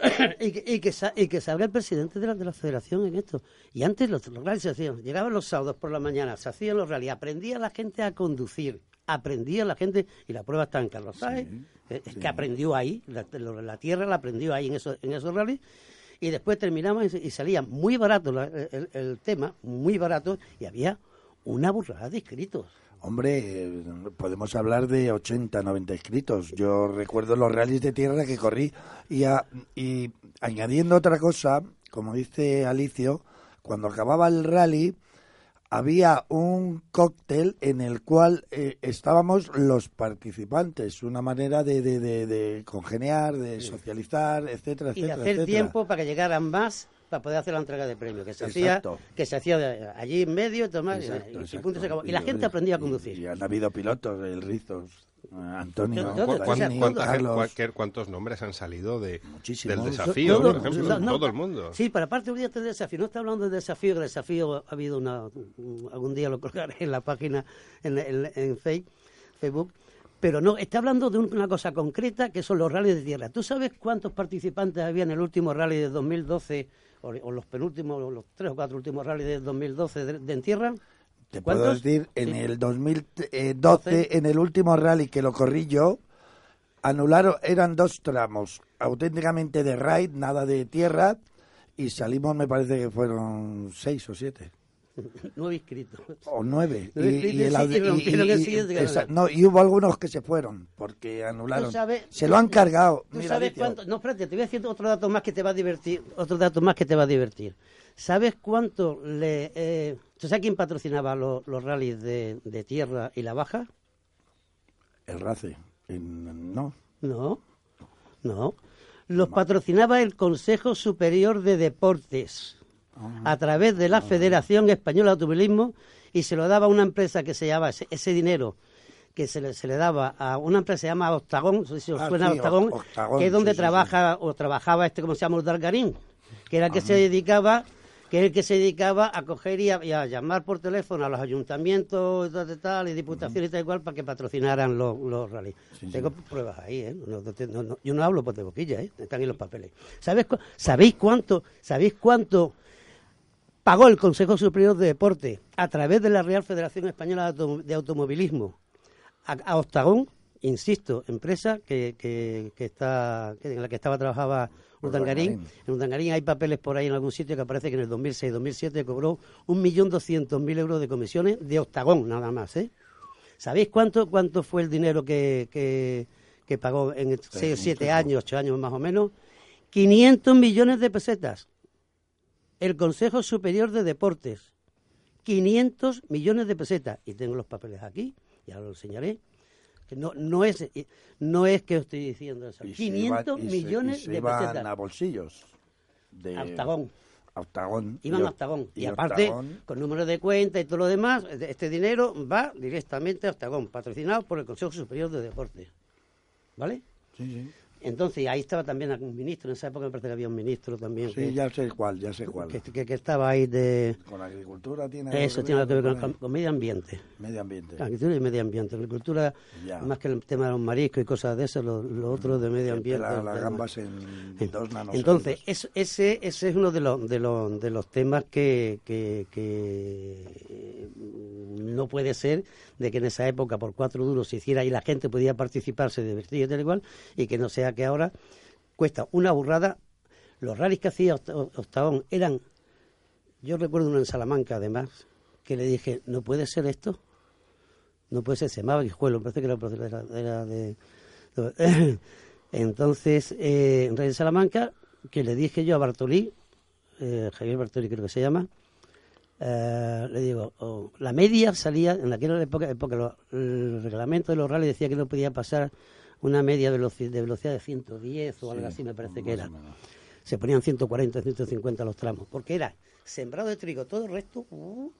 y, que, y, que sa- y que salga el presidente de la, de la federación en esto. Y antes los, los rallies se hacían, llegaban los sábados por la mañana, se hacían los rallies, aprendía la gente a conducir, aprendía la gente, y la prueba está en Carlos Sainz, eh, es que aprendió ahí, la, tierra la aprendió ahí en esos, en esos rallies, y después terminaban y, y salía muy barato la- el, el tema, muy barato, y había una burrada de inscritos. Hombre, podemos hablar de 80, 90 inscritos. Yo recuerdo los rallies de tierra que corrí y, a- y añadiendo otra cosa, como dice Alicio, cuando acababa el rally había un cóctel en el cual eh, estábamos los participantes, una manera de, de, de, de congeniar, de socializar, etcétera, y de etcétera. hacer etcétera. tiempo para que llegaran más para poder hacer la entrega de premios que se hacía que se hacía de- allí en medio y tomar y- Exacto, y, y exacto. punto se acabó. y la gente aprendía a conducir Y, han habido pilotos, el Rizos, eh, Antonio, Todo, ¿Cu- todo, cuán- o sea, Dani, cuánta gente- Carlos. cualquier- ¿Cuántos nombres han salido de, del desafío, Todo- por ejemplo? no, todo el mundo. Sí, pero aparte un día este desafío, no está hablando de desafío, que el desafío ha habido una, un- algún día lo colgaré en la página en, en, en Face- Facebook, pero no, está hablando de un- una cosa concreta que son los rallies de tierra. ¿Tú sabes cuántos participantes había en el último rally de 2012 o, o los penúltimos, o los tres o cuatro últimos rallies de 2012 de, de en tierra? Te puedo ¿Cuántos? decir, en Sí. el 2012, en el último rally que lo corrí yo, anularon, eran dos tramos, auténticamente de raid, nada de tierra, y salimos, me parece que fueron seis o siete, Nueve inscritos. o nueve. Nueve y el siguiente esa- no, y hubo algunos que se fueron, porque anularon. Sabes- se lo han cargado. ¿Tú Mira, sabes cuánto? No, espérate, te voy a decir otro dato más que te va a divertir. Otro dato más que te va a divertir. ¿Sabes cuánto le... Eh, ¿Tú sabes quién patrocinaba los, los rallies de, de tierra y la baja? El RACE. en- no. No, no. Los patrocinaba el Consejo Superior de Deportes a través de la Federación Española de Automovilismo y se lo daba a una empresa que se llamaba ese, ese dinero que se le, se le daba a una empresa que se llama Octagón, no sé si os Ah, suena sí, Octagón, que es donde sí, sí, trabaja o trabajaba este como se llama Udalgarín, que era el que se dedicaba que es el que se dedicaba a coger y a, y a llamar por teléfono a los ayuntamientos y tal, y tal, y diputaciones y tal y cual para que patrocinaran los, los rallies. tengo pruebas ahí, ¿eh? No, no te- no- no- yo no hablo por de boquilla, ¿eh? Están en los papeles. ¿Sabes cu- ¿Sabéis cuánto, sabéis cuánto pagó el Consejo Superior de Deporte a través de la Real Federación Española de, Auto- de Automovilismo a, a Octagón, insisto, empresa que, que, que está que en la que estaba trabajaba. Urdangarín. En Urdangarín hay papeles por ahí en algún sitio que aparece que en el 2006-2007 cobró 1.200.000 euros de comisiones de Octagón, nada más, ¿eh? ¿Sabéis cuánto cuánto fue el dinero que, que, que pagó en 6 o 7 años, 8 años más o menos? 500 millones de pesetas. El Consejo Superior de Deportes. 500 millones de pesetas. Y tengo los papeles aquí, ya lo enseñaré. Que no, no, es, no es que os estoy diciendo eso. Y se 500 iban- y se- millones y se de iban pesetas. a bolsillos. De, Octagón. Octagón. Iban Y a Oc- Octagón. Y, y aparte, Octagón- con número de cuenta y todo lo demás, este dinero va directamente a Octagón, patrocinado por el Consejo Superior de Deportes. ¿Vale? Sí, sí. Entonces, ahí estaba también un ministro, en esa época me parece que había un ministro también Sí, que, ya sé cuál, ya sé cuál. que, que- que estaba ahí de... Con agricultura tiene Eso tiene que ver con, con con medio ambiente. medio ambiente. Agricultura y medio ambiente. Agricultura, Ya. más que el tema de los mariscos y cosas de eso, lo, lo otro de medio ambiente. la- las gambas en Sí. dos nanos. Entonces, es- ese, ese es uno de los, de los, de los temas que, que, eh, no puede ser de que en esa época por cuatro duros se hiciera y la gente podía participar, se divertía y tal igual, y que no sea que ahora cuesta una burrada. Los rallies que hacía Oct- Octagón eran, yo recuerdo uno en Salamanca además, que le dije, no puede ser esto, no puede ser, se llamaba Guijuelo, me parece que era, de... Entonces, eh, en Salamanca, que le dije yo a Bartolí, eh, Javier Bartolí creo que se llama, eh, le digo, oh, la media salía, en aquella época, época lo- el reglamento de los rallies decía que no podía pasar una media veloci- de velocidad de 110 o algo así, me parece que era. Se ponían 140, 150 los tramos, porque era sembrado de trigo, todo el resto, uh,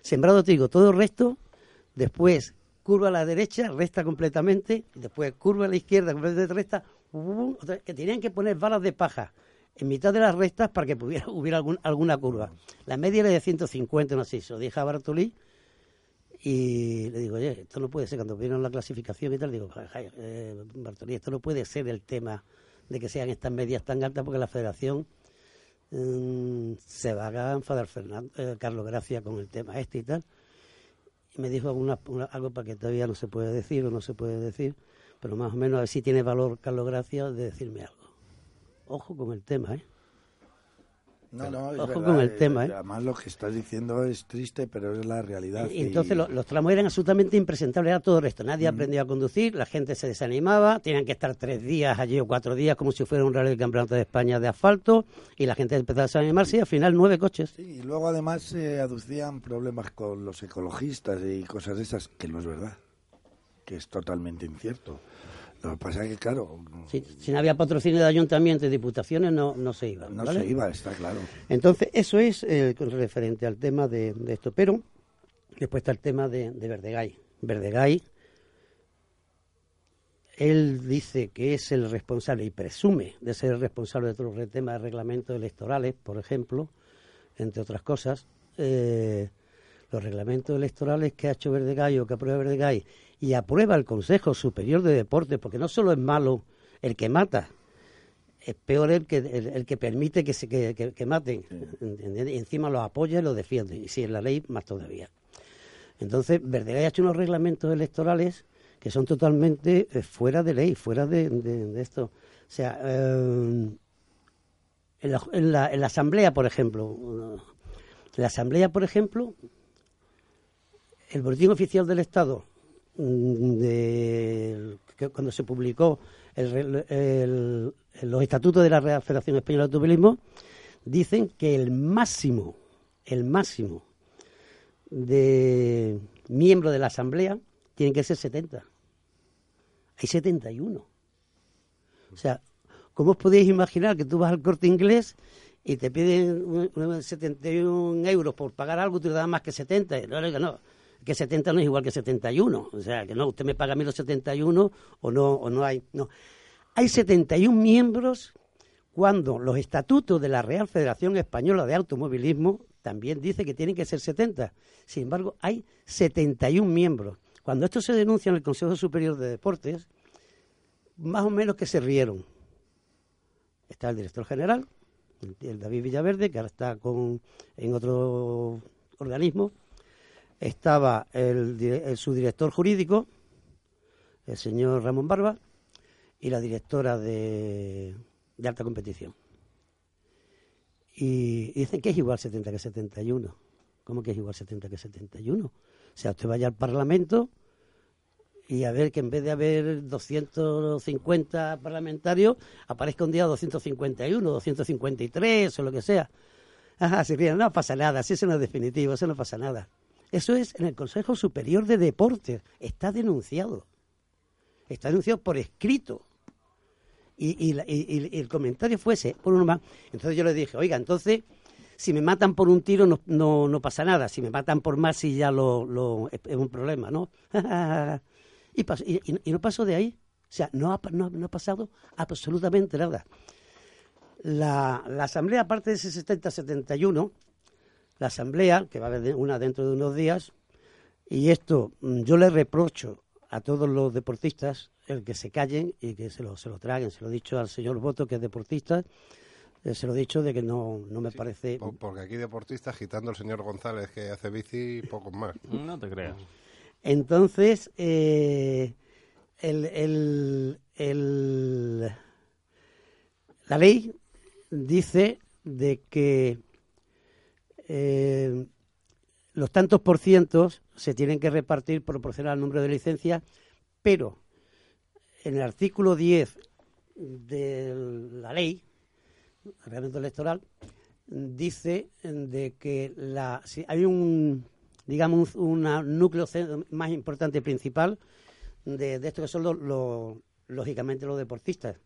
sembrado de trigo, todo el resto, después curva a la derecha, resta completamente, y después curva a la izquierda, completamente resta, uh, que tenían que poner varas de paja en mitad de las restas para que pudiera, hubiera algún- alguna curva. La media era de 150, no sé, se lo dije a Bartolí, y le digo, oye, esto no puede ser, cuando vieron la clasificación y tal, digo, "Ja, ja, eh, Bartolí, esto no puede ser el tema de que sean estas medias tan altas porque la federación mm, se va a enfadar Fernando, eh, Carlos Gracia con el tema este y tal. Y me dijo alguna- una- algo para que todavía no se puede decir o no se puede decir, pero más o menos a ver si tiene valor Carlos Gracia de decirme algo. Ojo con el tema, ¿eh? No, no, es Ojo verdad, con el eh, tema, ¿eh? Además, lo que estás diciendo es triste, pero es la realidad. Y entonces lo- los tramos eran absolutamente impresentables, era todo el resto. Nadie aprendió a conducir, la gente se desanimaba, tenían que estar tres días allí o cuatro días como si fuera un rally del Campeonato de España de asfalto y la gente empezaba a desanimarse y al final nueve coches. Sí, y luego además se aducían problemas con los ecologistas y cosas de esas, que no es verdad, que es totalmente incierto. Lo que pasa es que, claro, Si, si no había patrocinio de ayuntamientos y diputaciones no, no se iba. no ¿vale? se iba, está claro. Entonces, eso es eh, referente al tema de, de esto. Pero después está el tema de, de Verdegay. Verdegay, él dice que es el responsable y presume de ser el responsable de todos los temas de reglamentos electorales, por ejemplo, entre otras cosas. Eh, los reglamentos electorales que ha hecho Verdegay o que aprueba Verdegay y aprueba el Consejo Superior de Deportes, porque no solo es malo el que mata, es peor el que el, el que permite que se que, que- que maten y encima los apoya y los defiende y si es la ley más todavía. Entonces Verdegay ha hecho unos reglamentos electorales que son totalmente eh, fuera de ley fuera de, de- de esto. O sea eh, en, la, en la- en la asamblea por ejemplo en la asamblea por ejemplo el boletín oficial del Estado de, que cuando se publicó el el- los estatutos de la Real Federación Española de Automovilismo dicen que el máximo el máximo de miembros de la asamblea tienen que ser 70 hay 71 o sea ¿cómo os podéis imaginar que tú vas al corte inglés y te piden un- un 71 euros por pagar algo y tú le das más que 70? No, no, no, que 70 no es igual que 71. O sea, que no, usted me paga a mí los 71 o no, o no hay. No. Hay 71 miembros cuando los estatutos de la Real Federación Española de Automovilismo también dice que tienen que ser 70. Sin embargo, hay 71 miembros. Cuando esto se denuncia en el Consejo Superior de Deportes, más o menos que se rieron. Está el director general, el, David Villaverde, que ahora está con, en otro organismo. Estaba el, el subdirector jurídico, el señor Ramón Barba, y la directora de, de alta competición. Y, y dicen que es igual 70 que 71. ¿Cómo que es igual 70 que 71? O sea, usted vaya al Parlamento y a ver que en vez de haber 250 parlamentarios, aparezca un día 251, 253 o lo que sea. Ajá, se ríen, no pasa nada, si eso no es definitivo, eso no pasa nada. Eso es en el Consejo Superior de Deportes, está denunciado. Está denunciado por escrito. Y, y y- y- el comentario fue ese, por uno más. Entonces yo le dije, oiga, entonces, si me matan por un tiro no, no, no pasa nada. Si me matan por más, sí ya lo, es, un problema, ¿no? y, pas- y, no pasó de ahí. O sea, no ha, no, no ha pasado absolutamente nada. La, la asamblea, aparte de ese 70-71, la asamblea, que va a haber una dentro de unos días, y esto mm, yo le reprocho a todos los deportistas el que se callen y que se lo, se lo traguen. Se lo he dicho al señor Boto, que es deportista, eh, se lo he dicho de que no, no me parece... Po- Porque aquí deportistas, agitando el señor González que hace bici, pocos más. No te creas. Entonces, eh, el, el- el- la ley dice de que eh, los tantos por cientos se tienen que repartir proporcional al número de licencias, pero en el artículo 10 de la ley, el reglamento electoral, dice de que la, hay un, digamos, un núcleo más importante principal de, de esto que son los- lógicamente los deportistas.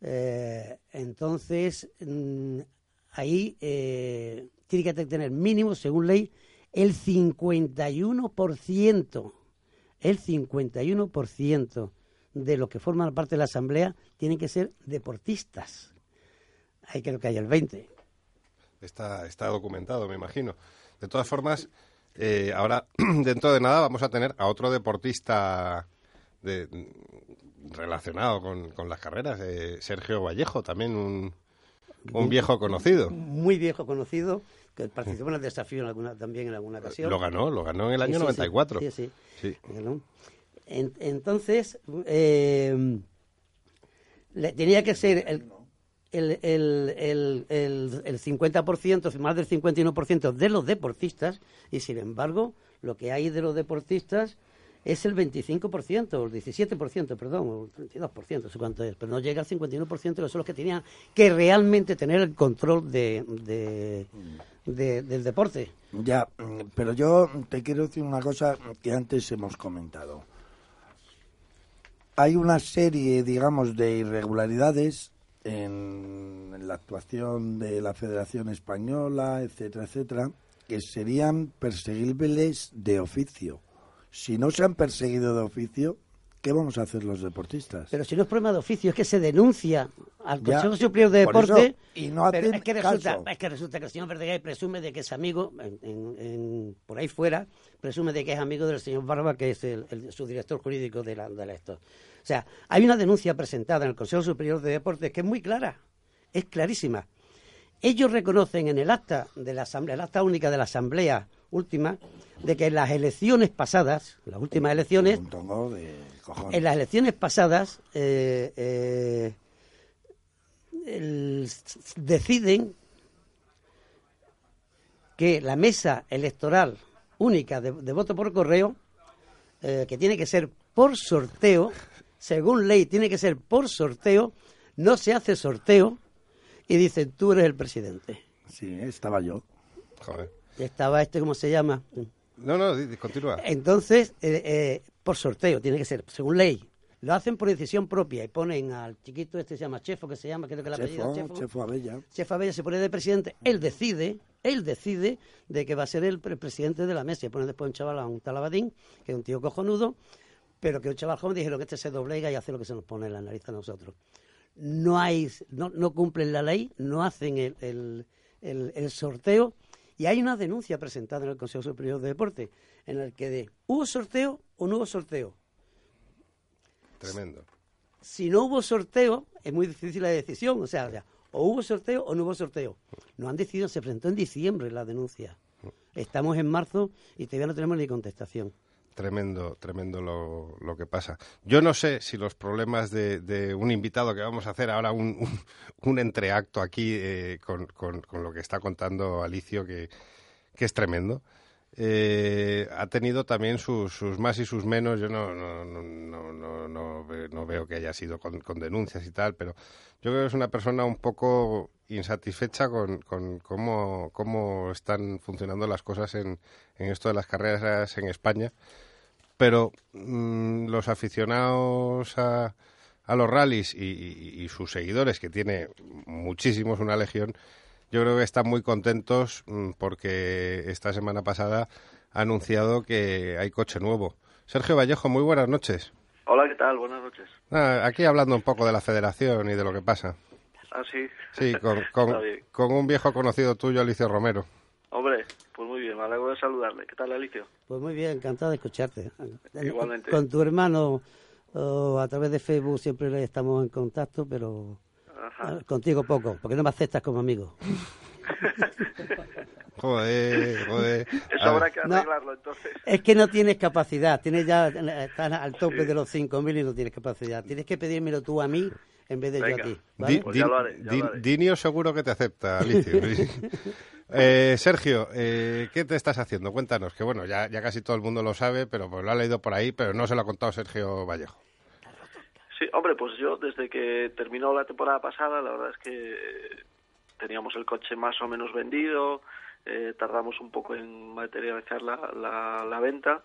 Eh, entonces, mm, ahí eh, tiene que tener mínimo, según ley, el 51%, el 51% de los que forman parte de la Asamblea tienen que ser deportistas. Hay creo que hay el 20%. Está, está documentado, me imagino. De todas formas, eh, ahora, dentro de nada, vamos a tener a otro deportista de- relacionado con, con las carreras, eh, Sergio Vallejo, también un, un viejo conocido. muy viejo conocido, que participó en el desafío en alguna, también en alguna ocasión. Lo ganó, lo ganó en el año sí, sí. 94. Sí, sí. Sí. Ganó. En- entonces, eh, le- tenía que ser el, el, el, el, el, el 50%, más del 51% de los deportistas, y sin embargo, lo que hay de los deportistas es el 25%, o el 17%, perdón, o el 32%, no sé cuánto es, pero no llega al 51%, que son los que tenían que realmente tener el control de, de- de- del deporte. Ya, pero yo te quiero decir una cosa que antes hemos comentado. Hay una serie, digamos, de irregularidades en, en la actuación de la Federación Española, etcétera, etcétera, que serían perseguibles de oficio. Si no se han perseguido de oficio, ¿qué vamos a hacer los deportistas? Pero si no es problema de oficio, es que se denuncia al Consejo Superior de eso, Deporte. y no hacen es que, resulta, caso. es que resulta que el señor Verdeguer presume de que es amigo, en- en- en- por ahí fuera, presume de que es amigo del señor Barba, que es el, el- su director jurídico de la, de la esto. O sea, hay una denuncia presentada en el Consejo Superior de Deportes que es muy clara, es clarísima. Ellos reconocen en el acta de la asamblea, el acta única de la asamblea última, de que en las elecciones pasadas, las últimas elecciones, Un tongo de cojones. en las elecciones pasadas eh, eh, el- deciden que la mesa electoral única de, de voto por correo, eh, que tiene que ser por sorteo, según ley tiene que ser por sorteo, no se hace sorteo y dicen tú eres el presidente. Sí, estaba yo. Joder. Estaba este, ¿cómo se llama? No, no, continúa. Entonces, eh, eh, por sorteo, tiene que ser, según ley. Lo hacen por decisión propia y ponen al chiquito este se llama Chefo, que se llama, creo que la apellido Chefo, Chefo. Chefo Abella. Chef Abella se pone de presidente, él decide, él decide de que va a ser el pre- presidente de la mesa. Y pone después un chaval a un talabadín, que es un tío cojonudo, pero que un chaval joven dijeron que este se doblega y hace lo que se nos pone en la nariz a nosotros. No hay, no, no cumplen la ley, no hacen el, el- el- el sorteo y hay una denuncia presentada en el Consejo Superior de Deporte en el que de hubo sorteo o no hubo sorteo. Tremendo. Si no hubo sorteo, es muy difícil la decisión. O sea, o sea, o hubo sorteo o no hubo sorteo. No han decidido, se presentó en diciembre la denuncia. Estamos en marzo y todavía no tenemos ni contestación. Tremendo, tremendo lo, lo que pasa. Yo no sé si los problemas de, de un invitado que vamos a hacer ahora un, un, entreacto aquí eh, con, con- con lo que está contando Alicio, que, que es tremendo. Eh, ha tenido también sus, sus más y sus menos. Yo no, no, no, no, no, no ve- no veo que haya sido con, con denuncias y tal, pero yo creo que es una persona un poco insatisfecha con, con cómo, cómo están funcionando las cosas en, en esto de las carreras en España. Pero mm, los aficionados a, a los rallies y sus seguidores, que tiene muchísimos, una legión, yo creo que están muy contentos mm, porque esta semana pasada ha anunciado que hay coche nuevo. Sergio Vallejo, muy buenas noches. Hola, ¿qué tal? Buenas noches. Ah, aquí hablando un poco de la federación y de lo que pasa. Ah, sí. Sí, con, con- un viejo conocido tuyo, Alicio Romero. Hombre, pues muy bien, me alegro de saludarle. ¿Qué tal, Alicio? Pues muy bien, encantado de escucharte. Igualmente. Con tu hermano oh, a través de Facebook siempre estamos en contacto, pero Ajá. eh, contigo poco, porque no me aceptas como amigo. Joder, joder. Eso A habrá que No. arreglarlo, entonces. Es que no tienes capacidad, tienes ya estás al tope de los 5.000 y no tienes capacidad. Tienes que pedírmelo tú a mí en vez de yo a ti. Di- ¿vale? Pues ya Di- lo haré, ya Di- lo haré. Dinio seguro que te acepta, Alicio. Eh, Sergio, eh, ¿qué te estás haciendo? Cuéntanos, que bueno, ya, ya casi todo el mundo lo sabe, pero pues lo ha leído por ahí, pero no se lo ha contado Sergio Vallejo. Sí, hombre, pues yo desde que terminó la temporada pasada, la verdad es que teníamos el coche más o menos vendido, eh, tardamos un poco en materializar la, la, la venta.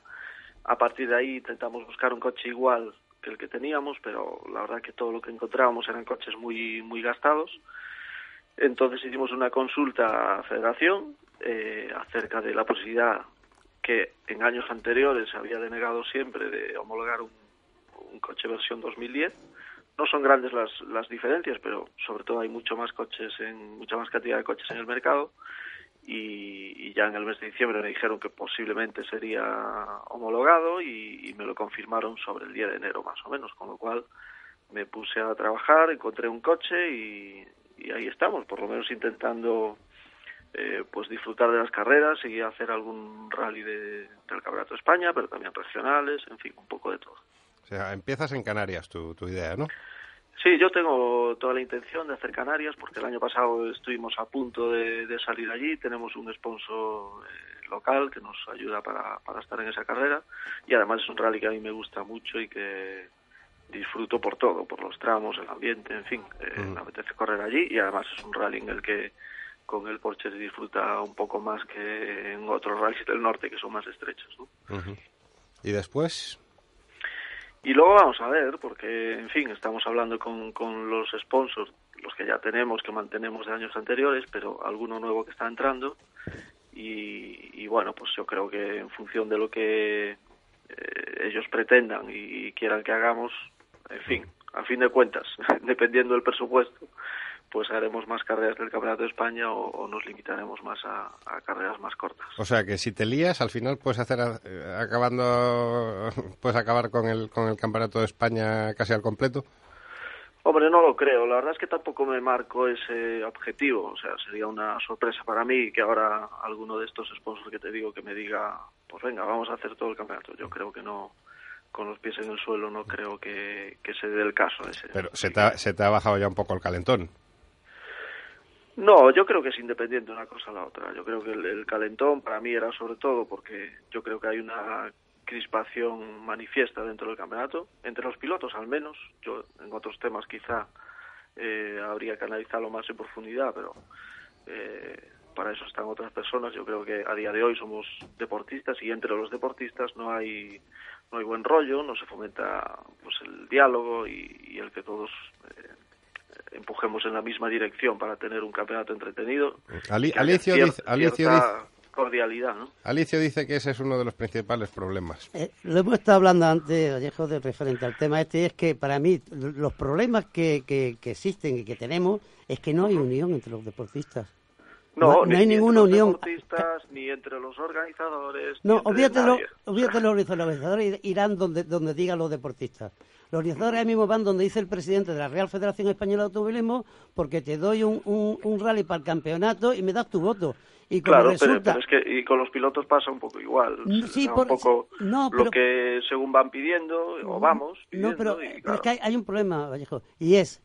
A partir de ahí intentamos buscar un coche igual que el que teníamos, pero la verdad que todo lo que encontrábamos eran coches muy, muy gastados. Entonces hicimos una consulta a Federación eh, acerca de la posibilidad que en años anteriores se había denegado siempre de homologar un, un coche versión 2010. No son grandes las, las diferencias, pero sobre todo hay mucho más coches, en mucha más cantidad de coches en el mercado. Y, ya en el mes de diciembre me dijeron que posiblemente sería homologado y, me lo confirmaron sobre el día de enero más o menos, con lo cual me puse a trabajar, encontré un coche y, y ahí estamos, por lo menos intentando eh, pues disfrutar de las carreras y hacer algún rally de, del Campeonato de España, pero también regionales, en fin, un poco de todo. O sea, empiezas en Canarias, tu, tu idea, ¿no? Sí, yo tengo toda la intención de hacer Canarias porque el año pasado estuvimos a punto de, de salir allí. Tenemos un sponsor eh, local que nos ayuda para, para estar en esa carrera y además es un rally que a mí me gusta mucho y que disfruto por todo, por los tramos, el ambiente, en fin. eh, Mm. Me apetece correr allí y además es un rally en el que con el Porsche se disfruta un poco más que en otros rallies del norte que son más estrechos. Y después, Y luego vamos a ver, porque, en fin, estamos hablando con, con los sponsors, los que ya tenemos, que mantenemos de años anteriores, pero alguno nuevo que está entrando. Y, y bueno, pues yo creo que en función de lo que eh, ellos pretendan y quieran que hagamos, en fin, a fin de cuentas, dependiendo del presupuesto, pues haremos más carreras del Campeonato de España o, o nos limitaremos más a, a carreras más cortas. o sea, que si te lías, al final puedes hacer, eh, acabando, puedes acabar con el, con el Campeonato de España casi al completo. Hombre, no lo creo. La verdad es que tampoco me marco ese objetivo. O sea, sería una sorpresa para mí que ahora alguno de estos sponsors que te digo que me diga, pues venga, vamos a hacer todo el campeonato. Yo creo que no, con los pies en el suelo, no creo que, que se dé el caso ese. Pero se te, ha, se te ha bajado ya un poco el calentón. No, yo creo que es independiente una cosa a la otra. Yo creo que el, calentón para mí era sobre todo porque yo creo que hay una crispación manifiesta dentro del campeonato, entre los pilotos al menos. Yo en otros temas quizá eh, habría que analizarlo más en profundidad, pero eh, para eso están otras personas. Yo creo que a día de hoy somos deportistas y entre los deportistas no hay no hay buen rollo, no se fomenta pues el diálogo y, y el que todos eh, empujemos en la misma dirección para tener un campeonato entretenido. Ali- Alicio, dice, Alicio, cierta dice, cordialidad, ¿no? Alicio dice que ese es uno de los principales problemas. Eh, lo hemos estado hablando antes, Vallejo, de referente al tema este, y es que para mí los problemas que, que, que existen y que tenemos es que no hay unión entre los deportistas. No, No- no hay ni ninguna entre los unión. deportistas, ni entre los organizadores. No, olvídate los organizadores irán donde, donde digan los deportistas. Los organizadores ahora mismo van donde dice el presidente de la Real Federación Española de Automovilismo porque te doy un, un, un rally para el campeonato y me das tu voto. Y Claro, resulta... pero es que y con los pilotos pasa un poco igual. Mm, sí, por- un poco no, lo pero- que según van pidiendo o vamos pidiendo. No, pero, y, pero es que hay, hay un problema, Vallejo, y es,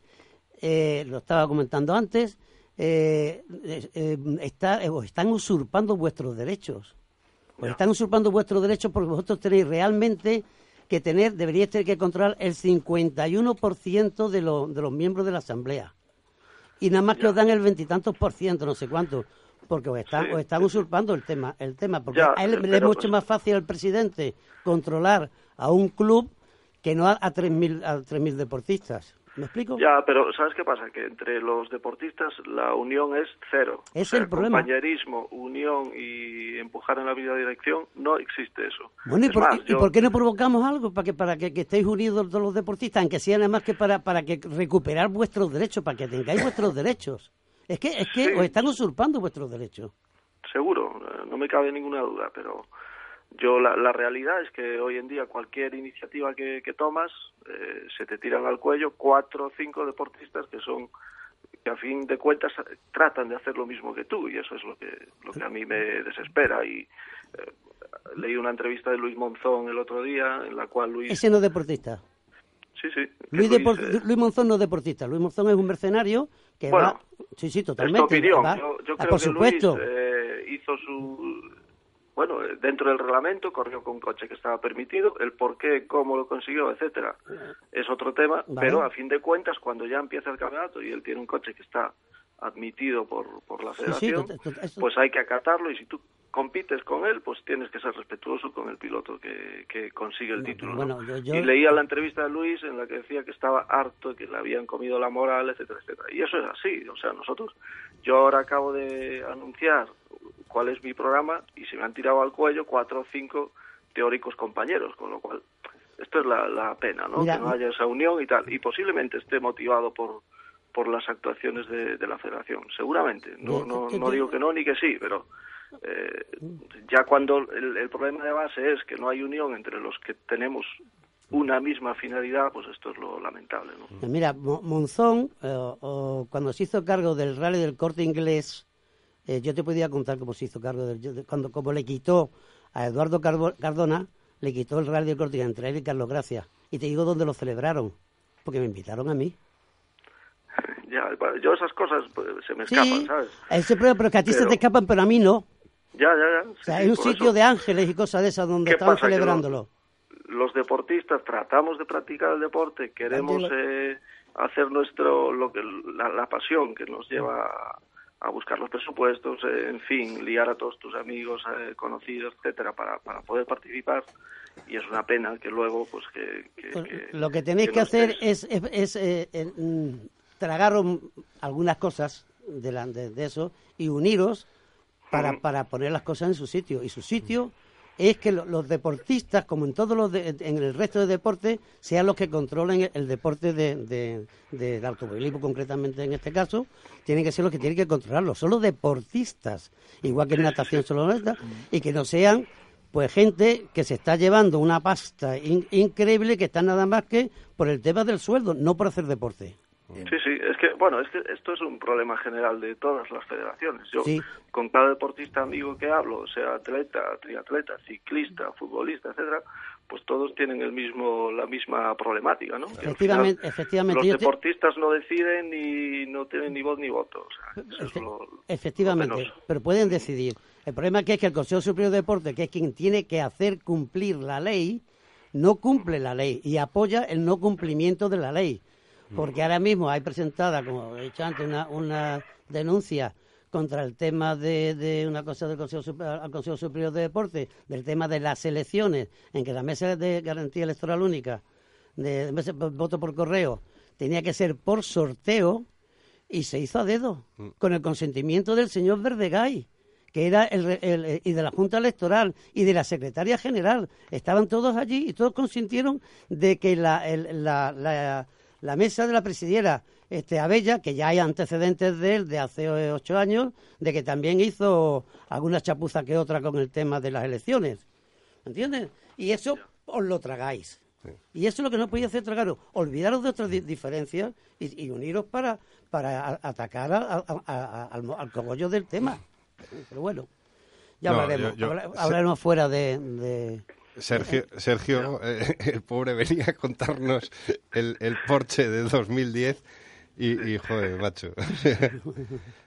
eh, lo estaba comentando antes, eh, eh, eh, está, os están usurpando vuestros derechos. Os están usurpando vuestros derechos porque vosotros tenéis realmente que tener, deberíais tener que controlar el 51% de, los de los miembros de la Asamblea. Y nada más que os dan el veintitantos por ciento, no sé cuánto, porque os están, Sí, os están sí, sí. usurpando el tema, el tema, porque Ya, a él le es mucho pues- más fácil al presidente controlar a un club que no a, a 3.000 a 3.000 deportistas. ¿Me explico? Ya, pero ¿sabes qué pasa? Que entre los deportistas la unión es cero. Es O sea, el problema. Compañerismo, unión y empujar en la misma dirección, no existe eso. Bueno, ¿y Es por, más, y- yo- por qué no provocamos algo para que para que, que estéis unidos todos los deportistas, aunque sea nada más que para, para que recuperar vuestros derechos, para que tengáis vuestros derechos? Es que es que Sí. os están usurpando vuestros derechos. Seguro, eh, no me cabe ninguna duda, pero yo la, la realidad es que hoy en día cualquier iniciativa que, que tomas eh, se te tiran al cuello cuatro o cinco deportistas que son que a fin de cuentas tratan de hacer lo mismo que tú y eso es lo que lo que a mí me desespera y eh, leí una entrevista de Luis Monzón el otro día en la cual Luis Ese no es deportista. sí sí Luis, Depor- eh, Luis Monzón no es deportista. Luis Monzón es un mercenario que Bueno, va. Sí, sí, Es tu totalmente. opinión. va- Yo, yo ah, creo por que supuesto. Luis eh, hizo su. Bueno, dentro del reglamento corrió con coche que estaba permitido. El por qué, cómo lo consiguió, etcétera, es otro tema. Vale. Pero a fin de cuentas, cuando ya empieza el campeonato y él tiene un coche que está admitido por, por la Sí, sí, federación, pues hay que acatarlo y si tú compites con él, pues tienes que ser respetuoso con el piloto que, que consigue el título. yo- yo- Y leía la entrevista de Luis en la que decía que estaba harto, que le habían comido la moral, etcétera, etcétera. Y eso es así, o sea, nosotros, yo ahora acabo de anunciar cuál es mi programa y se me han tirado al cuello cuatro o cinco teóricos compañeros, con lo cual esto es la, la pena, ¿no? Mira, que no haya esa unión y tal. Y posiblemente esté motivado por por las actuaciones de, de la federación, seguramente. No, no, no digo que no ni que sí, pero eh, ya cuando el, el problema de base es que no hay unión entre los que tenemos una misma finalidad, pues esto es lo lamentable, ¿no? Mira, Mo- Monzón, eh, o cuando se hizo cargo del rally del corte inglés, eh, yo te podía contar cómo se hizo cargo del. cuando como le quitó a Eduardo Carbo- Cardona, le quitó el rally del corte inglés entre él y Carlos Gracia. Y te digo dónde lo celebraron, porque me invitaron a mí. Ya, yo esas cosas pues, se me Sí, escapan, ¿sabes? ese problema, pero que a ti se te escapan, pero a mí no. Ya, ya, ya. O sea, sí, hay un sitio eso. de ángeles y cosas de esas donde. Que celebrándolo. los deportistas tratamos de practicar el deporte, queremos eh, hacer nuestro lo que la, la pasión que nos lleva a, a buscar los presupuestos, eh, en fin, liar a todos tus amigos, eh, conocidos, etcétera, para, para poder participar. Y es una pena que luego, pues que, que- Pues, que- lo que tenéis que, no hacer estés. es, es, es, eh, eh, tragaros algunas cosas de, la- de- de eso y uniros para, para poner las cosas en su sitio. Y su sitio es que lo- los deportistas, como en todos los de- en el resto de deportes, sean los que controlen el, el deporte de, de- del automovilismo, concretamente en este caso, tienen que ser los que tienen que controlarlo. Son los deportistas, igual que en natación deportistas, y que no sean pues gente que se está llevando una pasta in- increíble que está nada más que por el tema del sueldo, no por hacer deporte. Sí, sí, es que, bueno, es que esto es un problema general de todas las federaciones. Yo, Sí. con cada deportista amigo que hablo, sea atleta, triatleta, ciclista, futbolista, etcétera, pues todos tienen el mismo, la misma problemática, ¿no? Efectivamente, final efectivamente. Los Yo te- deportistas no deciden y no tienen ni voz ni voto. O sea, eso es Efe- lo- efectivamente, lo pero pueden decidir. El problema es que es que el Consejo Superior de Deporte, que es quien tiene que hacer cumplir la ley, no cumple la ley y apoya el no cumplimiento de la ley. Porque ahora mismo hay presentada, como he dicho antes, una, una denuncia contra el tema de, de una cosa del Consejo, Supe- al Consejo Superior de Deporte, del tema de las elecciones, en que la mesa de garantía electoral única, de, de voto por correo, tenía que ser por sorteo, y se hizo a dedo, con el consentimiento del señor Verdegay, que era el, el- y de la Junta Electoral y de la Secretaria General. Estaban todos allí y todos consintieron de que la, el- la, la- la mesa de la presidiera este, Abella, que ya hay antecedentes de él de hace eh, ocho años, de que también hizo alguna chapuza que otra con el tema de las elecciones. ¿Entiendes? Y eso os lo tragáis. Y eso es lo que no podéis hacer tragaros. Olvidaros de otras di- diferencias y, y uniros para, para atacar a- a- a- a- al, cogollo del tema. Pero bueno, ya No, hablaremos. yo- yo- habla- se- hablaremos fuera de, de- Sergio, Sergio eh, el pobre venía a contarnos el, el Porsche de 2010 y, y joder, macho.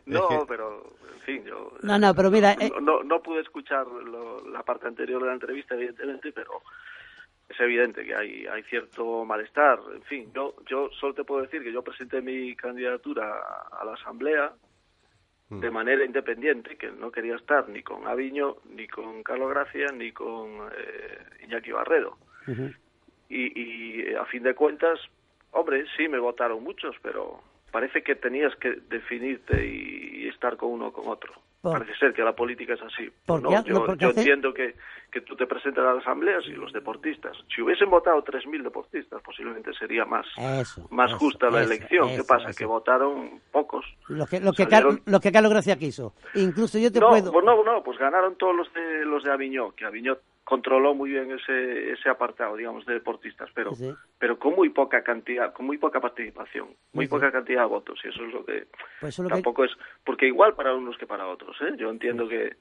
No, Es que- pero, en fin, yo... No, no, pero mira, eh, No, no, no pude escuchar lo- la parte anterior de la entrevista, evidentemente, pero es evidente que hay, hay cierto malestar. En fin, yo, yo solo te puedo decir que yo presenté mi candidatura a, la Asamblea. De manera independiente, que no quería estar ni con Aviño, ni con Carlos Gracia, ni con eh, Iñaki Barredo. Y, y a fin de cuentas, hombre, sí me votaron muchos, pero parece que tenías que definirte y, y estar con uno o con otro. Por- Parece ser que la política es así. ¿Por no, qué yo, hace- entiendo que, que tú te presentas a las asambleas y los deportistas. Si hubiesen votado 3.000 deportistas, posiblemente sería más, Eso, más eso, justa la elección. ¿Qué pasa? Que votaron pocos. Lo que, lo, que Salieron- Car- lo que Carlos Gracia quiso. Incluso yo te no, puedo... pues no, no, pues ganaron todos los de los de Aviñó, que Aviñó controló muy bien ese ese apartado, digamos, de deportistas, pero Sí. pero con muy poca cantidad, con muy poca participación, muy Sí, poca cantidad de votos, y eso es lo que Pues eso es lo que- tampoco es porque igual para unos que para otros, ¿eh? Yo entiendo que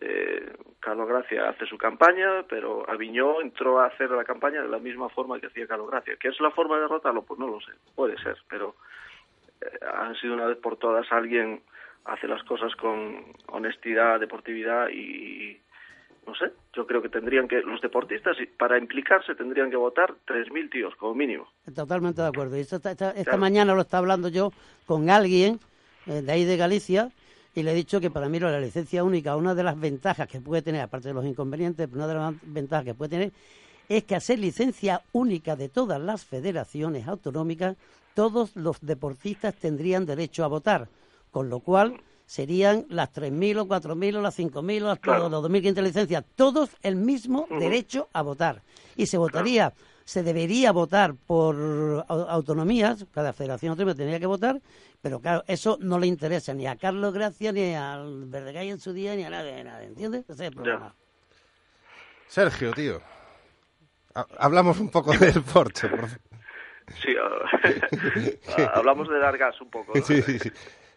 eh, Carlos Gracia hace su campaña, pero Aviñó entró a hacer la campaña de la misma forma que hacía Carlos Gracia. ¿Qué es la forma de derrotarlo? Pues no lo sé, puede ser, pero eh, han sido una vez por todas alguien hace las cosas con honestidad, deportividad y no sé, yo creo que tendrían que los deportistas para implicarse tendrían que votar 3.000 tíos como mínimo. Totalmente de acuerdo. Y esto está- esta, esta Claro. mañana lo está hablando yo con alguien eh, de ahí de Galicia y le he dicho que para mí la licencia única, una de las ventajas que puede tener, aparte de los inconvenientes, una de las ventajas que puede tener es que a ser licencia única de todas las federaciones autonómicas, todos los deportistas tendrían derecho a votar, con lo cual serían las 3.000 o 4.000 o las 5.000 o las Claro. los 2.500 licencias, todos el mismo derecho a votar. Y se votaría, se debería votar por au- autonomías, cada federación autónoma tendría que votar, pero claro, eso no le interesa ni a Carlos Gracia, ni al Verdegay en su día, ni a nadie, nadie ¿entiendes? Ese es el problema. Sergio, tío. ha- Hablamos un poco del Porsche. por favor. Sí, ah, hablamos de dar gas un poco. ¿no? Sí, sí, sí.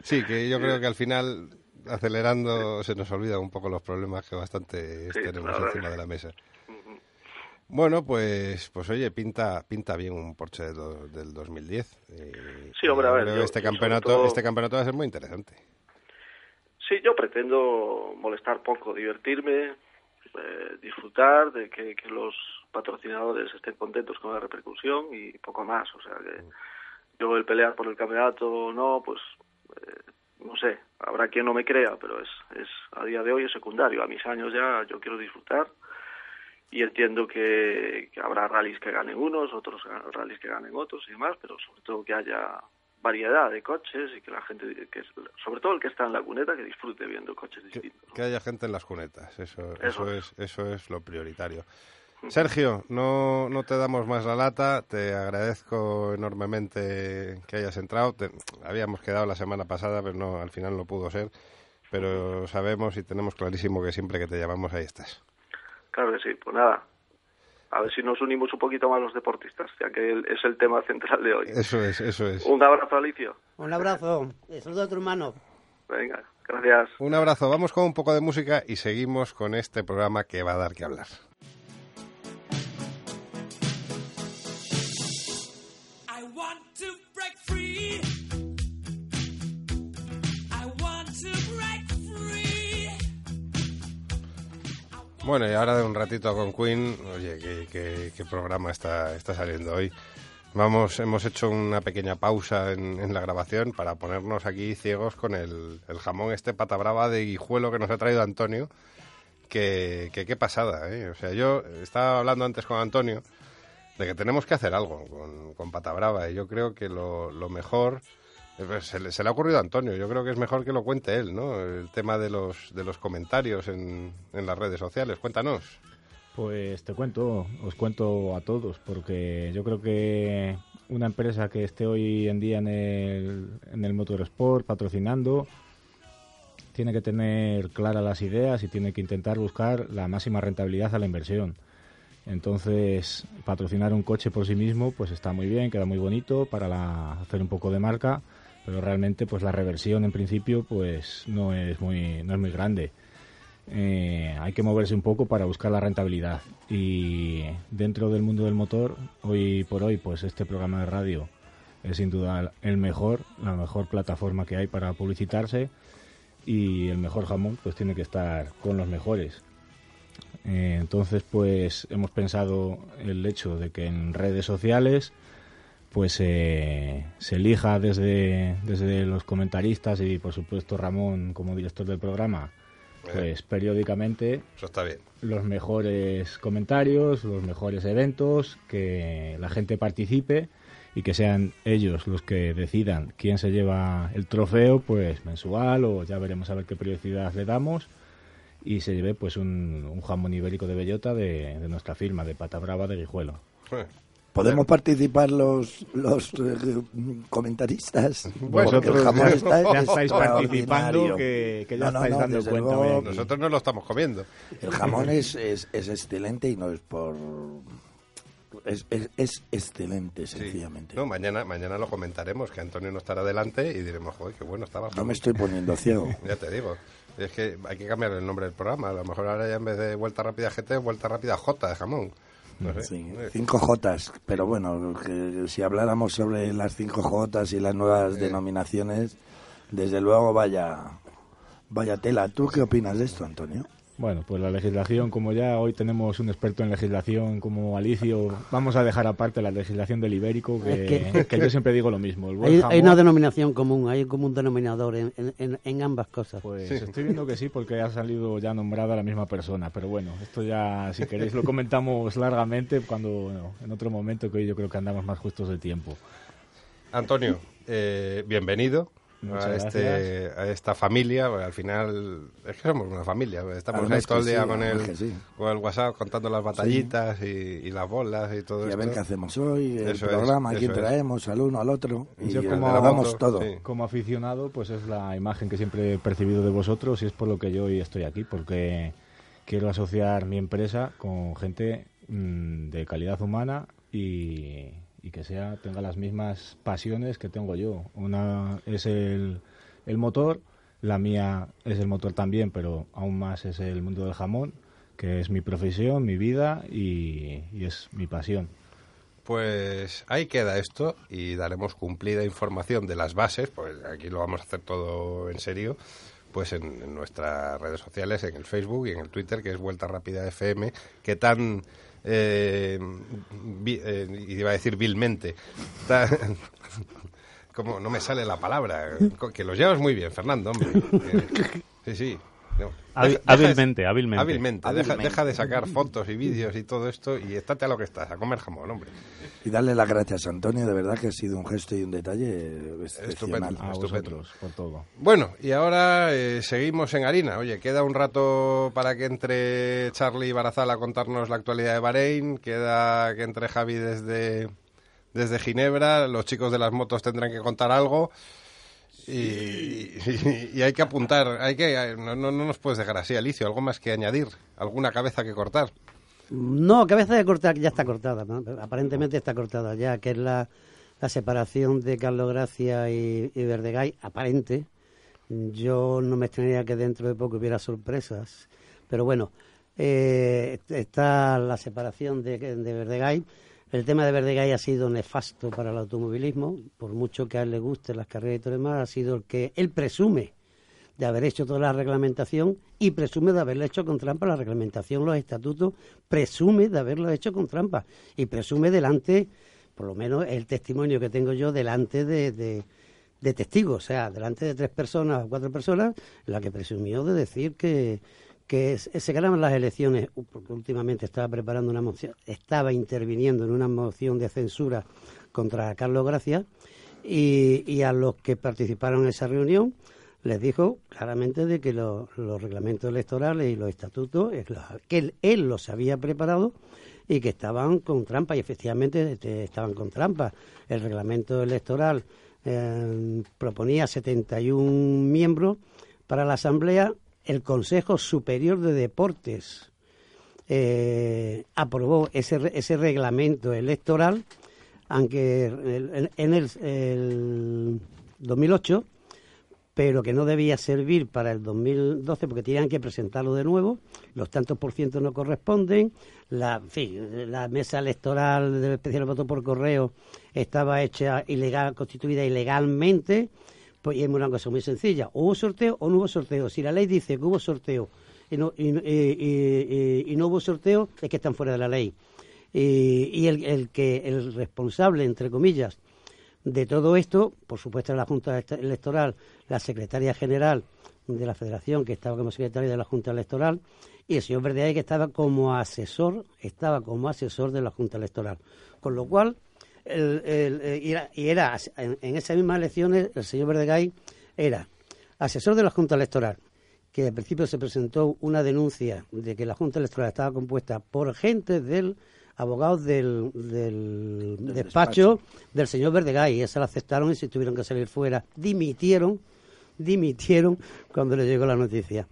Sí, que yo creo que al final, acelerando, se nos olvidan un poco los problemas que bastante Sí, tenemos encima de la mesa. Bueno, pues, pues oye, pinta, pinta bien un Porsche del, do- del 2010. Y- Sí, hombre, a ver, yo- este campeonato, todo- este campeonato va a ser muy interesante. Sí, yo pretendo molestar poco, divertirme, eh, disfrutar de que, que los patrocinadores estén contentos con la repercusión y poco más. O sea que yo el pelear por el campeonato no, pues eh, no sé, habrá quien no me crea, pero es, es a día de hoy es secundario. A mis años ya yo quiero disfrutar y entiendo que, que habrá rallies que ganen unos, otros rallies que ganen otros y demás, pero sobre todo que haya variedad de coches y que la gente, que sobre todo el que está en la cuneta, que disfrute viendo coches distintos. que haya gente en las cunetas, eso, eso, Eso es, eso es lo prioritario. Sergio, no, no te damos más la lata, te agradezco enormemente que hayas entrado. Te- habíamos quedado la semana pasada, pero no, al final no pudo ser. Pero sabemos y tenemos clarísimo que siempre que te llamamos ahí estás. Claro que sí, pues nada. A ver si nos unimos un poquito más los deportistas, ya que es el tema central de hoy. Eso es, eso es. Un abrazo, Alicio. Un abrazo, eh, saludo a tu hermano. Venga, gracias. Un abrazo, vamos con un poco de música y seguimos con este programa que va a dar que hablar. Bueno, y ahora de un ratito con Queen, oye, qué, qué- qué programa está, está saliendo hoy. Vamos, hemos hecho una pequeña pausa en, en la grabación para ponernos aquí ciegos con el, el jamón este pata brava de guijuelo que nos ha traído Antonio. Que, que qué pasada, ¿eh? O sea, yo estaba hablando antes con Antonio de que tenemos que hacer algo con, con pata brava y yo creo que lo, lo mejor se, le, se le ha ocurrido a Antonio. Yo creo que es mejor que lo cuente él, ¿no? El tema de los, de los comentarios en, en las redes sociales. Cuéntanos. Pues te cuento, os cuento a todos, porque yo creo que una empresa que esté hoy en día en el, en el motorsport patrocinando tiene que tener claras las ideas y tiene que intentar buscar la máxima rentabilidad a la inversión. Entonces, patrocinar un coche por sí mismo, pues está muy bien, queda muy bonito para la- hacer un poco de marca, pero realmente, pues la reversión en principio, pues no es muy, no es muy grande. Eh, hay que moverse un poco para buscar la rentabilidad. Y dentro del mundo del motor, hoy por hoy, pues este programa de radio es sin duda el mejor, la mejor plataforma que hay para publicitarse y el mejor jamón pues tiene que estar con los mejores. Eh, entonces pues hemos pensado el hecho de que en redes sociales pues eh, se elija desde, desde los comentaristas y por supuesto Ramón como director del programa pues periódicamente Eso está bien. los mejores comentarios, los mejores eventos, que la gente participe y que sean ellos los que decidan quién se lleva el trofeo, pues mensual o ya veremos a ver qué periodicidad le damos y se lleve pues un, un jamón ibérico de bellota de, de nuestra firma, de Pata Brava de Guijuelo. ¿Podemos participar los, los eh, comentaristas? Bueno, Porque el vosotros jamón está ya estáis participando, que, que ya No, no, estáis no, dando cuenta. luego. Nosotros no lo estamos comiendo. El jamón es, es, es excelente y no es por... Es, es, es excelente, Sí. sencillamente. No, mañana, mañana lo comentaremos, que Antonio no estará delante y diremos, joder, qué bueno estaba. No me estoy poniendo ciego. Ya te digo. Es que hay que cambiar el nombre del programa. A lo mejor ahora ya en vez de Vuelta Rápida GT, Vuelta Rápida J de jamón. No sé. Sí, cinco Jotas, pero bueno, que si habláramos sobre las cinco Jotas y las nuevas denominaciones, desde luego vaya, vaya tela. ¿Tú qué opinas de esto, Antonio? Bueno, pues la legislación, como ya hoy tenemos un experto en legislación como Alicio, vamos a dejar aparte la legislación del ibérico, que, Es que- que yo siempre digo lo mismo. El buen Hay, una denominación común, hay como un denominador en, en- ambas cosas. Pues estoy viendo que sí, porque ha salido ya nombrada la misma persona. Pero bueno, esto ya, si queréis, lo comentamos largamente cuando bueno, en otro momento que hoy yo creo que andamos más justos de tiempo. Antonio, eh, bienvenido a, este, a esta familia. porque al final es que somos una familia. Estamos Además ahí todo el día sí, con, el, sí. con el WhatsApp contando las batallitas y, y las bolas y todo Y a esto. ver qué hacemos hoy, el Eso es, programa, a quién eso es. traemos, al uno, al otro, y Yo como- damos todo. Como aficionado, pues es la imagen que siempre he percibido de vosotros y es por lo que yo hoy estoy aquí, porque quiero asociar mi empresa con gente mm, de calidad humana y, y que sea tenga las mismas pasiones que tengo yo. Una es el, el motor, la mía es el motor también, pero aún más es el mundo del jamón, que es mi profesión, mi vida y, y es mi pasión. Pues ahí queda esto y daremos cumplida información de las bases, pues aquí lo vamos a hacer todo en serio, pues en, en nuestras redes sociales, en el Facebook y en el Twitter, que es Vuelta Rápida FM, que tan, eh, vi- eh, iba a decir vilmente, tan- como no me sale la palabra, que los llevas muy bien, Fernando, hombre. Sí, sí. No. Hábil- Deja- deja- hábilmente, hábilmente. Hábilmente, deja, Hábilmente. deja de sacar fotos y vídeos y todo esto y estate a lo que estás, a comer jamón, hombre. Y darle las gracias a Antonio, de verdad que ha sido un gesto y un detalle excepcional. A Estupendo. por todo. Bueno, y ahora eh, seguimos en harina. Oye, queda un rato para que entre Charlie Barazal a contarnos la actualidad de Bahrein, queda que entre Javi desde, desde Ginebra, los chicos de las motos tendrán que contar algo. Y, y- hay que apuntar, hay que no, no, no nos puedes dejar así, Alicio, algo más que añadir, alguna cabeza que cortar. No, cabeza de cortar ya está cortada, aparentemente está cortada ya, que es la, la separación de Carlos Gracia y, y Verdegay, aparente. Yo no me extrañaría que dentro de poco hubiera sorpresas, pero bueno, eh, está la separación de, de Verdegay. El tema de Verdegay ha sido nefasto para el automovilismo, por mucho que a él le guste las carreras y todo demás, ha sido el que él presume de haber hecho toda la reglamentación y presume de haberlo hecho con trampa. La reglamentación, los estatutos, presume de haberlo hecho con trampa y presume delante, por lo menos el testimonio que tengo yo, delante de, de, de testigos, o sea, delante de tres personas o cuatro personas, la que presumió de decir que, que se ganaban las elecciones, porque últimamente estaba preparando una moción, estaba interviniendo en una moción de censura contra Carlos Gracia y, a los que participaron en esa reunión les dijo claramente de que lo- los reglamentos electorales y los estatutos, que él, él los había preparado y que estaban con trampa, y efectivamente este, estaban con trampa. El reglamento electoral eh, proponía 71 miembros para la Asamblea, el Consejo Superior de Deportes eh, aprobó ese, ese reglamento electoral, aunque en el, el 2008 pero que no debía servir para el 2012 porque tenían que presentarlo de nuevo, los tantos por ciento no corresponden, la, fin, la mesa electoral del especial voto por correo estaba hecha ilegal, constituida ilegalmente, pues y es una cosa muy sencilla, o hubo sorteo o no hubo sorteo. Si la ley dice que hubo sorteo y no, y, no hubo sorteo, es que están fuera de la ley. Y, el, el que el responsable, entre comillas, de todo esto, por supuesto, la Junta Electoral, la secretaria general de la Federación, que estaba como secretario de la Junta Electoral, y el señor Verdeay, que estaba como asesor, estaba como asesor de la Junta Electoral. Con lo cual, el- el- eh, y era, y era en, esas mismas elecciones, el señor Verdegay era asesor de la Junta Electoral, que al principio se presentó una denuncia de que la Junta Electoral estaba compuesta por gente del abogados del, del despacho, del señor Verdegay, y esa la aceptaron y se tuvieron que salir fuera. Dimitieron, dimitieron cuando le llegó la noticia.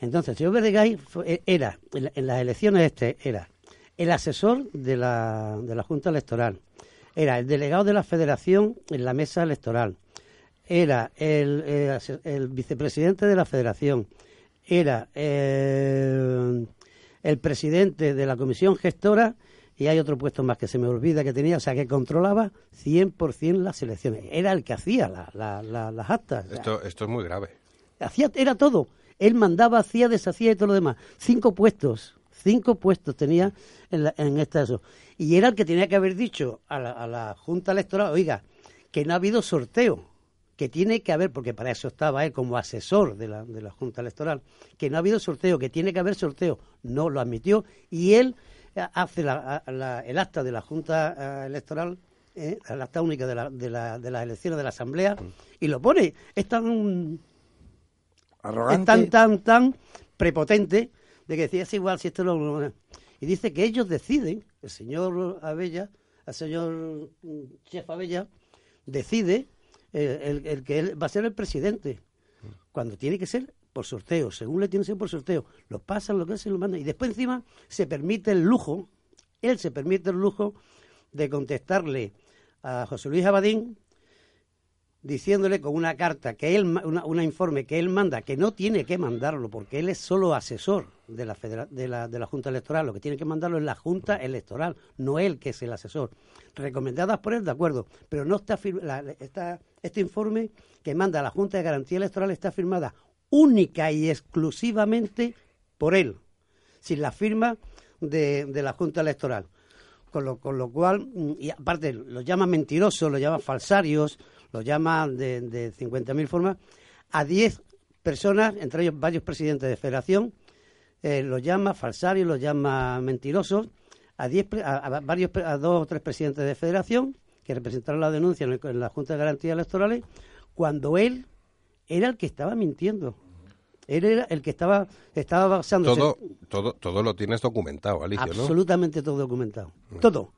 Entonces, el señor Verdegay fue- era, en, en las elecciones este, era el asesor de la, de la Junta Electoral, era el delegado de la Federación en la mesa electoral, era el, eh, el vicepresidente de la Federación, era eh, el presidente de la comisión gestora y hay otro puesto más que se me olvida que tenía, o sea, que controlaba 100% las elecciones. Era el que hacía la- la- la- las actas. Esto, esto es muy grave. hacía era todo. Él mandaba, hacía, deshacía y todo lo demás. Cinco puestos, cinco puestos tenía en, la- en esta eso. Y era el que tenía que haber dicho a la, a la Junta Electoral, oiga, que no ha habido sorteo, que tiene que haber, porque para eso estaba él como asesor de la, de la Junta Electoral, que no ha habido sorteo, que tiene que haber sorteo. No lo admitió y él eh, hace la- a- la- el acta de la Junta eh, Electoral, eh, el acta única de, la, de, la- de las elecciones de la Asamblea, y lo pone. Es tan Arrogante. es tan, tan, tan prepotente de que decía, es igual si esto lo-". Y dice que ellos deciden, el señor Abella, el señor mm, chef Abella, decide eh, el, el que él va a ser el presidente, cuando tiene que ser por sorteo, según le tiene que ser por sorteo. Lo pasan, lo que hacen, lo mandan. Y después encima se permite el lujo, él se permite el lujo de contestarle a José Luis Abadín diciéndole con una carta que él una informe que él manda que no tiene que mandarlo porque él es solo asesor de la, federa- de la de la junta electoral. Lo que tiene que mandarlo es la junta electoral no él que es el asesor. Recomendadas por él de acuerdo pero no está la- esta- este informe que manda la junta de garantía electoral está firmada única y exclusivamente por él sin la firma de, de la junta electoral. Con lo, con lo cual, mm, y aparte, los llama mentirosos, los llama falsarios, los llama de, de 50.000 formas, a 10 personas, entre ellos varios presidentes de federación, eh, los llama falsarios, los llama mentirosos, a, 10, pre- a, a varios, a dos o tres presidentes de federación que representaron la denuncia en, el- en la Junta de Garantías Electorales, cuando él era el que estaba mintiendo. Él era el que estaba, estaba basándose Todo, todo, todo lo tienes documentado, Alicia, ¿no? absolutamente todo documentado. Todo.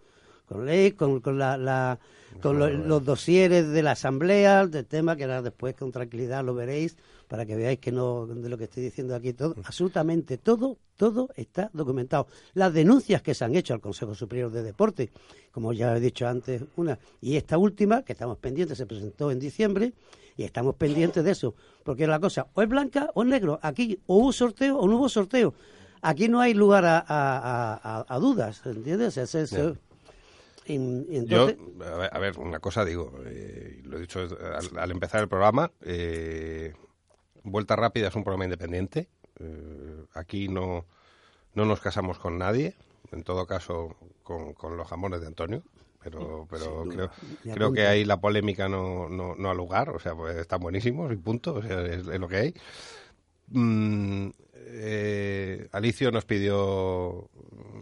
Con ley, con, con, la, la- con lo- los dosieres de la asamblea, del tema que ahora después con tranquilidad lo veréis para que veáis que no de lo que estoy diciendo aquí todo, absolutamente todo, todo está documentado. Las denuncias que se han hecho al Consejo Superior de Deporte, como ya he dicho antes, una y esta última que estamos pendientes se presentó en diciembre y estamos pendientes de eso, porque la cosa o es blanca o es negro. Aquí o hubo sorteo o no hubo sorteo. Aquí no hay lugar a, a- a- a- a dudas, ¿entiendes? Es- es- Yo, entonces, a ver, a ver, una cosa digo, eh, lo he dicho al, al empezar el programa, eh, Vuelta Rápida es un programa independiente, eh, aquí no, no nos casamos con nadie, en todo caso con, con los jamones de Antonio, pero, pero creo, creo que ahí la polémica no, no, no ha lugar, o sea, pues están buenísimos y punto, o sea, es, es lo que hay. Mm, eh, Alicio nos pidió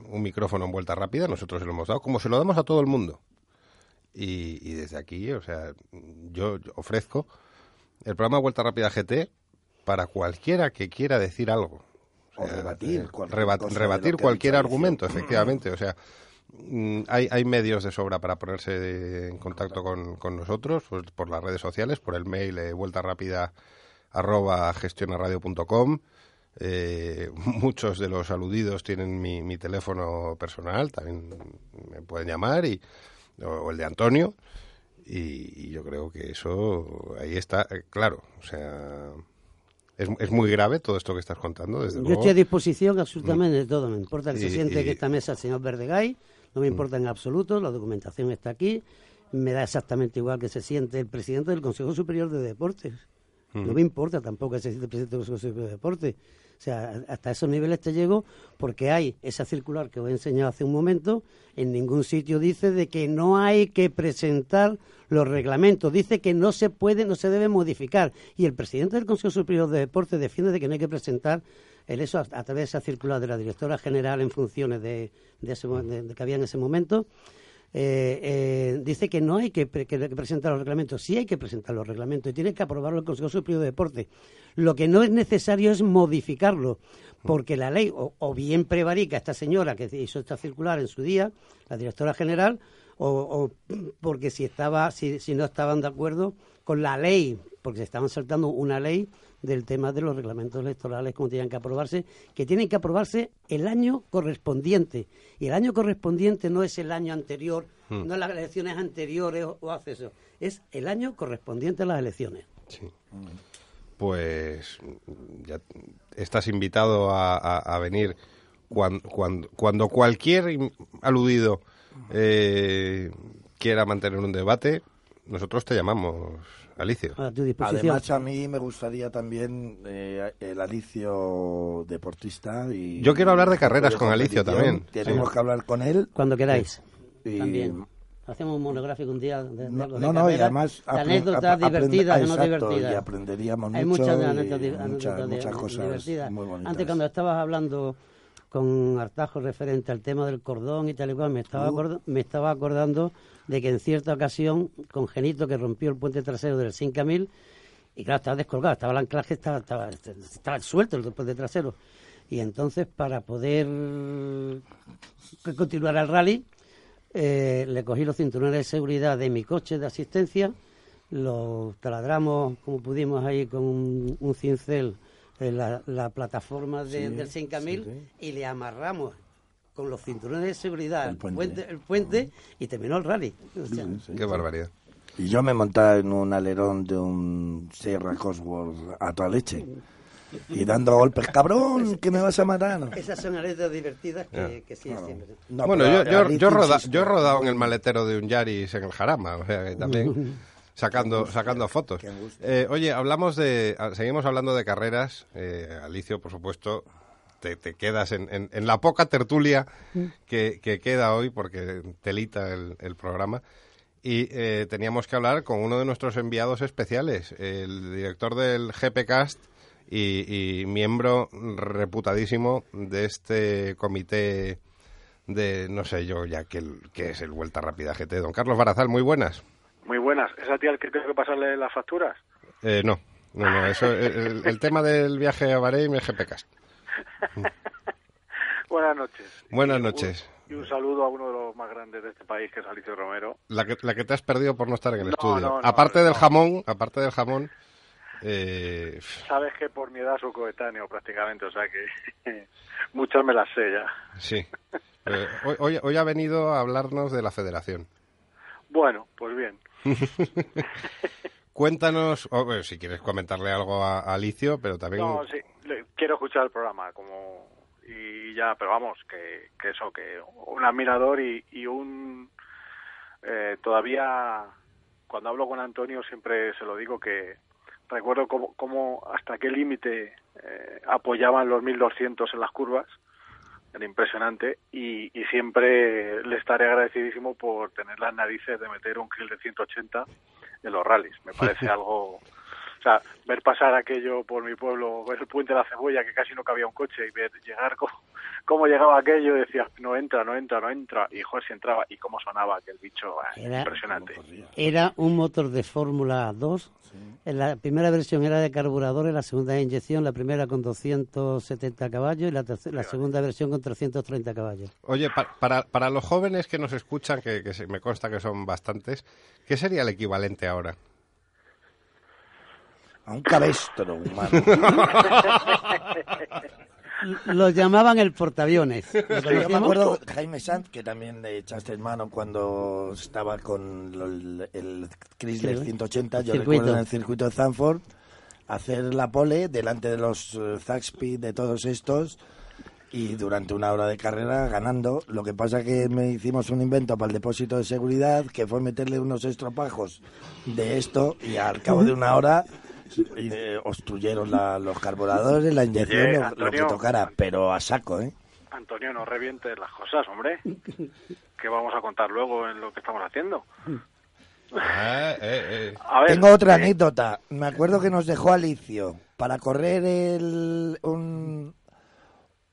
un micrófono en vuelta rápida, nosotros se lo hemos dado, como se lo damos a todo el mundo. Y, y desde aquí, o sea, yo, yo ofrezco el programa Vuelta Rápida GT para cualquiera que quiera decir algo. O rebatir eh, reba- de rebatir cualquier argumento, efectivamente. O sea, mm, hay, hay medios de sobra para ponerse en contacto con, con nosotros, pues, por las redes sociales, por el mail eh, vuelta rápida arroba gestionaradio.com. Eh, muchos de los aludidos tienen mi, mi teléfono personal, también me pueden llamar, y, o, o el de Antonio. Y, y yo creo que eso ahí está, eh, claro, o sea, es, es muy grave todo esto que estás contando, desde yo luego. estoy a disposición absolutamente de todo. Me importa que se siente y- en esta mesa el señor Verdegay, no me importa en absoluto, la documentación está aquí. Me da exactamente igual que se siente el presidente del Consejo Superior de Deportes. No me importa tampoco que se siente el presidente del Consejo Superior de Deportes. O sea, hasta esos niveles te llego porque hay esa circular que os he enseñado hace un momento, en ningún sitio dice de que no hay que presentar los reglamentos, dice que no se puede, no se debe modificar. Y el presidente del Consejo Superior de Deportes defiende de que no hay que presentar el eso a, través de esa circular de la directora general en funciones de, de ese que había en ese momento. Eh, eh, dice que no hay que, pre- que- que presentar los reglamentos, sí hay que presentar los reglamentos y tiene que aprobarlo el Consejo Superior de Deporte. Lo que no es necesario es modificarlo, porque la ley o, o bien prevarica esta señora que hizo esta circular en su día, la directora general, o, o porque si estaba, si, si no estaban de acuerdo con la ley, porque se estaban saltando una ley del tema de los reglamentos electorales, como tenían que aprobarse, que tienen que aprobarse el año correspondiente. Y el año correspondiente no es el año anterior, Hmm. no las elecciones anteriores o, hace eso, es el año correspondiente a las elecciones. Sí. Pues ya estás invitado a, a- a venir cuando, cuando, cuando cualquier aludido eh, quiera mantener un debate, nosotros te llamamos, Alicio. A tu disposición. Además, a mí me gustaría también eh, el Alicio deportista. y Yo quiero hablar de carreras con Alicio también, Tenemos sí. que hablar con él. Cuando queráis. Y- También. Hacemos un monográfico un día de, de No, de no, no, y además anécdotas divertidas, no exacto, divertidas. y aprenderíamos Hay mucho muchas anécdotas, muchas- muchas cosas divertidas. muy bonitas. Antes cuando estabas hablando con Artajo referente al tema del cordón y tal y cual, me estaba, Uh. acorda- me estaba acordando de que en cierta ocasión, con Genito, que rompió el puente trasero del 5000, y claro, estaba descolgado, estaba el anclaje, estaba, estaba, estaba suelto el puente trasero. Y entonces, para poder continuar el rally, eh, le cogí los cinturones de seguridad de mi coche de asistencia, los taladramos como pudimos ahí con un, un cincel en la, la plataforma de- Sí, del 5000 sí, sí. y le amarramos con los cinturones de seguridad El el puente. puente, el puente y terminó el rally. O sea, Sí, sí, Qué sí. barbaridad. Y yo me montaba en un alerón de un Sierra Cosworth a toda leche. Y dando golpes, cabrón, que me vas a matar. Esas son anécdotas divertidas que, que sí, siempre. No, bueno, yo, yo, yo, roda- yo he rodado en el maletero de un Yaris en el Jarama, o sea que también sacando, sacando fotos. Qué angustia. Eh, oye, hablamos de, ah, seguimos hablando de carreras. Eh, Alicio, por supuesto, te, te quedas en, en- en la poca tertulia que, que queda hoy porque telita el, el programa. Y eh, teníamos que hablar con uno de nuestros enviados especiales, el director del GPcast y, y miembro reputadísimo de este comité de, no sé yo ya qué, qué es el Vuelta Rápida GT. Don Carlos Barazal, muy buenas. Muy buenas. ¿Es a ti al que tengo que pasarle las facturas? Eh, no, no, no, eso, el, el tema del viaje a Bahrein es GPcast. Buenas noches. Buenas Y un- noches. Y un saludo a uno de los más grandes de este país, que es Alicio Romero. La que, la que te has perdido por no estar en el No, estudio. no, no, aparte del jamón, aparte del jamón, eh, Sabes que por mi edad soy coetáneo prácticamente, o sea que muchas me las sé ya. sí. Eh, hoy, hoy, hoy ha venido a hablarnos de la federación. Bueno, pues bien. Cuéntanos, o, bueno, si quieres comentarle algo a, a Alicio, pero también... No, sí, le- quiero escuchar el programa como y ya, pero vamos, que, que eso, que un admirador y, y un eh, todavía cuando hablo con Antonio siempre se lo digo que recuerdo cómo hasta qué límite eh, apoyaban los 1200 en las curvas era impresionante y, y siempre le estaré agradecidísimo por tener las narices de meter un kill de 180 en los rallies. Me parece algo o sea, ver pasar aquello por mi pueblo, ver el puente de la cebolla, que casi no cabía un coche, y ver llegar cómo, cómo llegaba aquello, y decía, no entra, no entra, no entra, y joder, si entraba, y cómo sonaba aquel bicho, ah, Era- impresionante. Era un motor de Fórmula 2. En la primera versión era de carburador, en la segunda de inyección, la primera con 270 caballos y la, terce- la segunda versión con 330 caballos. Oye, pa- para, para los jóvenes que nos escuchan, que, que se- me consta que son bastantes, ¿qué sería el equivalente ahora? A un cabestro humano. Lo llamaban el portaaviones. ¿Lo Yo me acuerdo Jaime Sanz, que también le echaste en mano cuando estaba con el, el Chrysler Sí, 180, yo circuito. recuerdo en el circuito de Zanford, hacer la pole delante de los eh, Zaxby, de todos estos, y durante una hora de carrera ganando. Lo que pasa que me hicimos un invento para el depósito de seguridad, que fue meterle unos estropajos de esto, y al cabo de una hora y, eh, obstruyeron la- los carburadores, la inyección, Oye, lo- lo, Antonio, que tocara, pero a saco, ¿eh? Antonio, no revientes las cosas, hombre. ¿Qué vamos a contar luego en lo que estamos haciendo? Eh, eh, eh. A ver, Tengo otra eh, anécdota. Me acuerdo que nos dejó Alicio para correr el, un,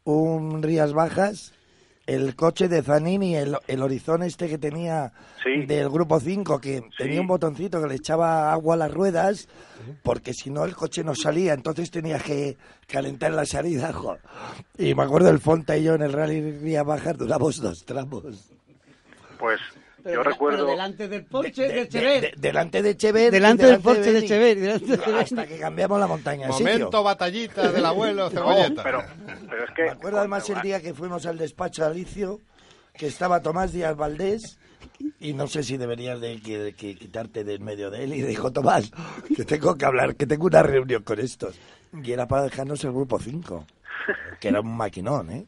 un Rías Bajas, el coche de Zanini, el, el horizon este que tenía Sí. del grupo 5, que tenía un botoncito que le echaba agua a las ruedas, porque si no el coche no salía, entonces tenía que calentar la salida. jo. Y me acuerdo el Fonta y yo en el Rally Rías Bajas duramos dos tramos. Pues Pero yo de- recuerdo... pero delante del Porsche de, De- Chever. de- delante de Chever. y delante del Porsche de Beni. Chever. delante de Chever. Hasta que cambiamos la montaña de sitio. Momento batallita del abuelo No, Cebolleta. pero, pero es que... Me acuerdo además el día que fuimos al despacho de Alicio, que estaba Tomás Díaz Valdés, y no sé si deberías de, que- que quitarte del medio de él, y dijo, Tomás, que tengo que hablar, que tengo una reunión con estos. Y era para dejarnos el grupo 5, que era un maquinón, ¿eh?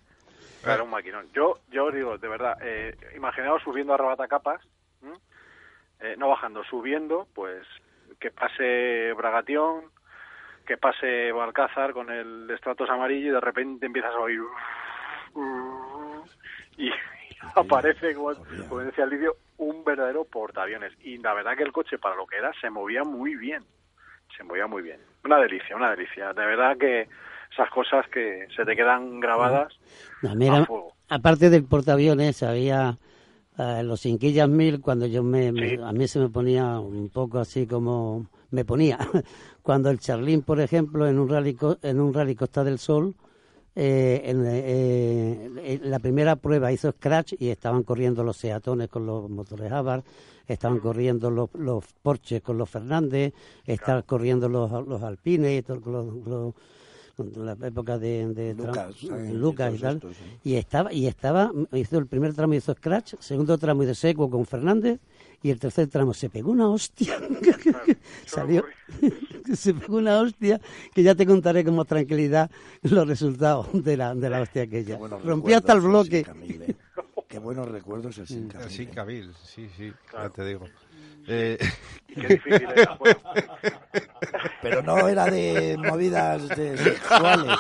Claro, un maquinón. Yo, yo os digo, de verdad, eh, imaginaos subiendo a Rabatacapas, eh, no bajando, subiendo, pues que pase Bragatión, que pase Balcázar con el estratos amarillo y de repente empiezas a oír y aparece, como, como decía el vídeo, un verdadero portaaviones. Y la verdad que el coche, para lo que era, se movía muy bien. Se movía muy bien. Una delicia, una delicia. De verdad que esas cosas que se te quedan grabadas No, mira, a fuego. aparte del portaaviones, había eh, los Inquillas Mil, cuando yo me, me- a mí se me ponía un poco así como me ponía. Cuando el Charlín, por ejemplo, en un rally, en un rally Costa del Sol, eh, en, eh, en la primera prueba hizo scratch y estaban corriendo los Seatones con los motores Abarth, estaban corriendo los, los Porsches con los Fernández, estaban corriendo los, los Alpines y todo, con los, los- la época de, de Lucas, Trump, Lucas y tal estos, y estaba y estaba hizo el primer tramo hizo scratch segundo tramo hizo seco con Fernández y el tercer tramo se pegó una hostia salió se pegó una hostia que ya te contaré con más tranquilidad los resultados de la de la hostia aquella. Rompió hasta el bloque el ¿eh? Qué buenos recuerdos el Sin Camil, Sí, ¿eh? Cabil, sí, sí, ya te digo. Eh, Qué difícil era. Bueno, Pero no era de movidas de sexuales.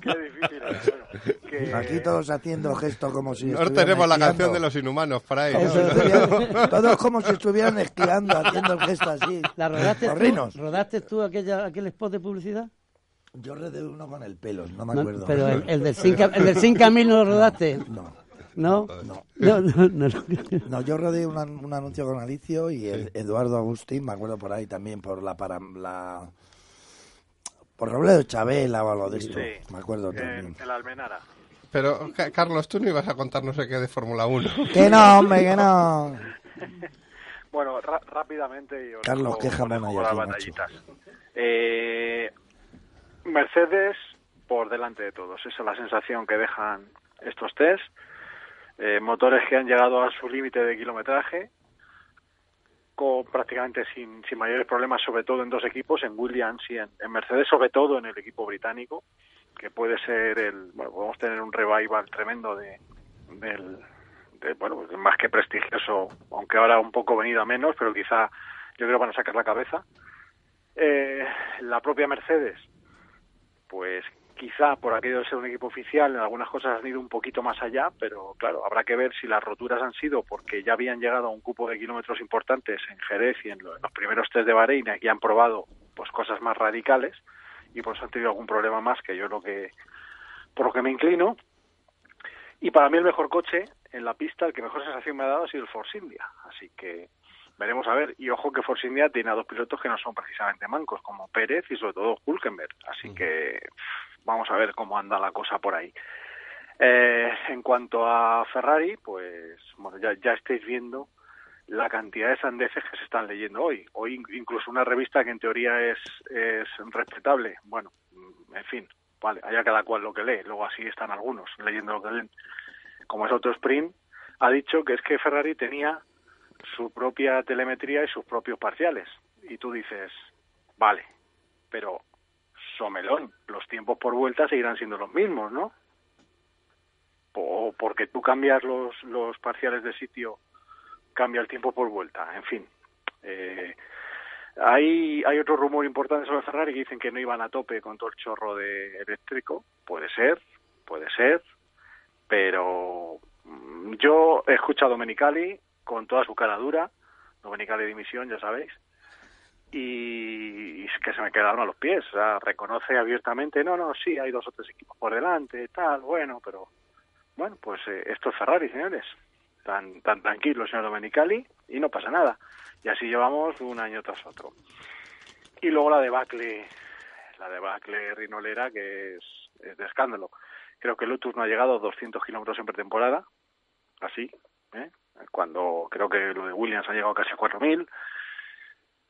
qué difícil era. Bueno, que- Aquí todos haciendo gestos como si Nosotros estuvieran tenemos la canción de los inhumanos por ahí. ¿no? Eso, estuvieran- todos como si estuvieran esquiando, haciendo el gesto así. la rodaste Los tú, rinos. rodaste tú aquella aquel spot de publicidad Yo redé uno con el pelo, no me No, acuerdo. pero el, el del Cinca el del Cinca Mil no lo rodaste No, no no. no no, no, no. No, yo rodé un, an- un anuncio con Alicio y el Eduardo Agustín, me acuerdo por ahí también, por la... Para, la por Robledo Chabela o algo de esto, Sí. me acuerdo también. en la Almenara. Pero, Ca- Carlos, tú no ibas a contar no sé qué de Fórmula 1. Que no, hombre, que no. Bueno, rápidamente. os Carlos, dejo- qué jamón os hay dejo aquí, las batallitas. Eh, Mercedes por delante de todos. Esa es la sensación que dejan estos test. Eh, motores que han llegado a su límite de kilometraje, con prácticamente sin, sin mayores problemas, sobre todo en dos equipos, en Williams y en, Mercedes, sobre todo en el equipo británico, que puede ser el. Bueno, podemos tener un revival tremendo de, del, de, bueno, pues más que prestigioso, aunque ahora un poco venido a menos, pero quizá yo creo van a sacar la cabeza. Eh, la propia Mercedes, pues quizá por aquello de ser un equipo oficial, en algunas cosas han ido un poquito más allá, pero claro, habrá que ver si las roturas han sido porque ya habían llegado a un cupo de kilómetros importantes en Jerez y en, lo- en los primeros test de Bahrein, y aquí han probado pues cosas más radicales y por eso han tenido algún problema más que yo lo que por lo que me inclino. Y para mí el mejor coche en la pista, el que mejor sensación me ha dado ha sido el Force India. Así que veremos a ver. Y ojo que Force India tiene a dos pilotos que no son precisamente mancos, como Pérez y sobre todo Hulkenberg. Así que pff, vamos a ver cómo anda la cosa por ahí. Eh, en cuanto a Ferrari, pues bueno, ya, ya estáis viendo la cantidad de sandeces que se están leyendo hoy. Hoy in- incluso una revista que en teoría es, es respetable. Bueno, en fin, vale, haya cada cual lo que lee. Luego así están algunos leyendo lo que leen. Como es Autosprint, ha dicho que es que Ferrari tenía su propia telemetría y sus propios parciales. Y tú dices, vale, pero somelón, los tiempos por vuelta seguirán siendo los mismos, ¿no? O porque tú cambias los, los parciales de sitio, cambia el tiempo por vuelta, en fin. Eh, Hay, hay otro rumor importante sobre Ferrari que dicen que no iban a tope con todo el chorro de eléctrico. Puede ser, puede ser, pero mm, yo he escuchado a Domenicali con toda su cara dura, Domenicali dimisión, ya sabéis, y, es que se me quedaron a los pies. O sea, reconoce abiertamente, no, no, sí, hay dos o tres equipos por delante, tal, bueno, pero bueno, pues eh, esto es Ferrari, señores. Tan, tan tranquilo, señor Domenicali, y no pasa nada. Y así llevamos un año tras otro. Y luego la debacle, la debacle rinolera, que es, es de escándalo. Creo que Lotus no ha llegado a 200 kilómetros en pretemporada, así, ¿eh? cuando creo que lo de Williams ha llegado casi a 4.000.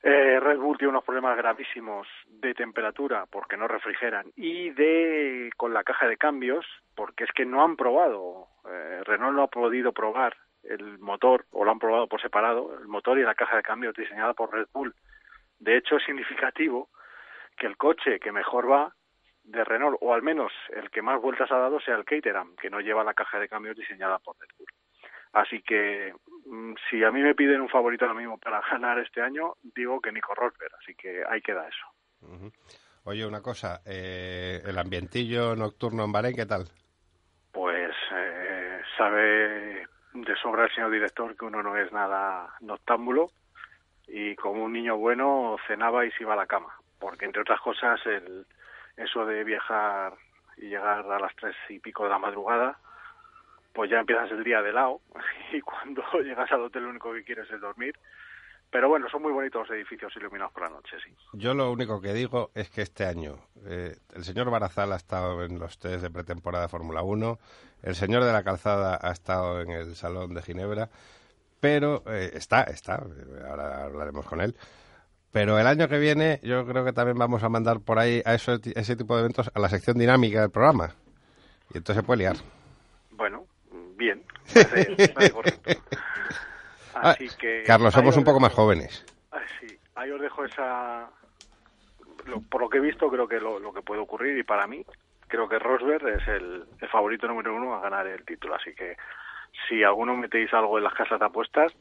Eh, Red Bull tiene unos problemas gravísimos de temperatura porque no refrigeran y de con la caja de cambios porque es que no han probado. Eh, Renault no ha podido probar el motor o lo han probado por separado, el motor y la caja de cambios diseñada por Red Bull. De hecho, es significativo que el coche que mejor va de Renault, o al menos el que más vueltas ha dado, sea el Caterham, que no lleva la caja de cambios diseñada por Red Bull. Así que mm, si a mí me piden un favorito ahora mismo para ganar este año, digo que Nico Rosberg, así que ahí queda eso. Oye, una cosa, eh, el ambientillo nocturno en Bahrein, ¿qué tal? Pues eh, sabe de sobra el señor director que uno no es nada noctámbulo y como un niño bueno cenaba y se iba a la cama, porque entre otras cosas el, eso de viajar y llegar a las tres y pico de la madrugada, pues ya empiezas el día de lado y cuando llegas al hotel lo único que quieres es dormir. Pero bueno, son muy bonitos los edificios iluminados por la noche, sí. Yo lo único que digo es que este año eh, el señor Barazal ha estado en los test de pretemporada de Fórmula 1, el señor de la calzada ha estado en el Salón de Ginebra, pero eh, está, está, eh, ahora hablaremos con él. Pero el año que viene yo creo que también vamos a mandar por ahí a eso- ese tipo de eventos a la sección dinámica del programa. Y entonces se puede liar. Bueno, bien. parece- parece correcto. Así Ah, que Carlos, somos os un poco dejo- más jóvenes. Ah, sí, ahí os dejo esa... lo- por lo que he visto, creo que lo, lo que puede ocurrir, y para mí, creo que Rosberg es el, el favorito número uno a ganar el título. Así que si alguno metéis algo en las casas de apuestas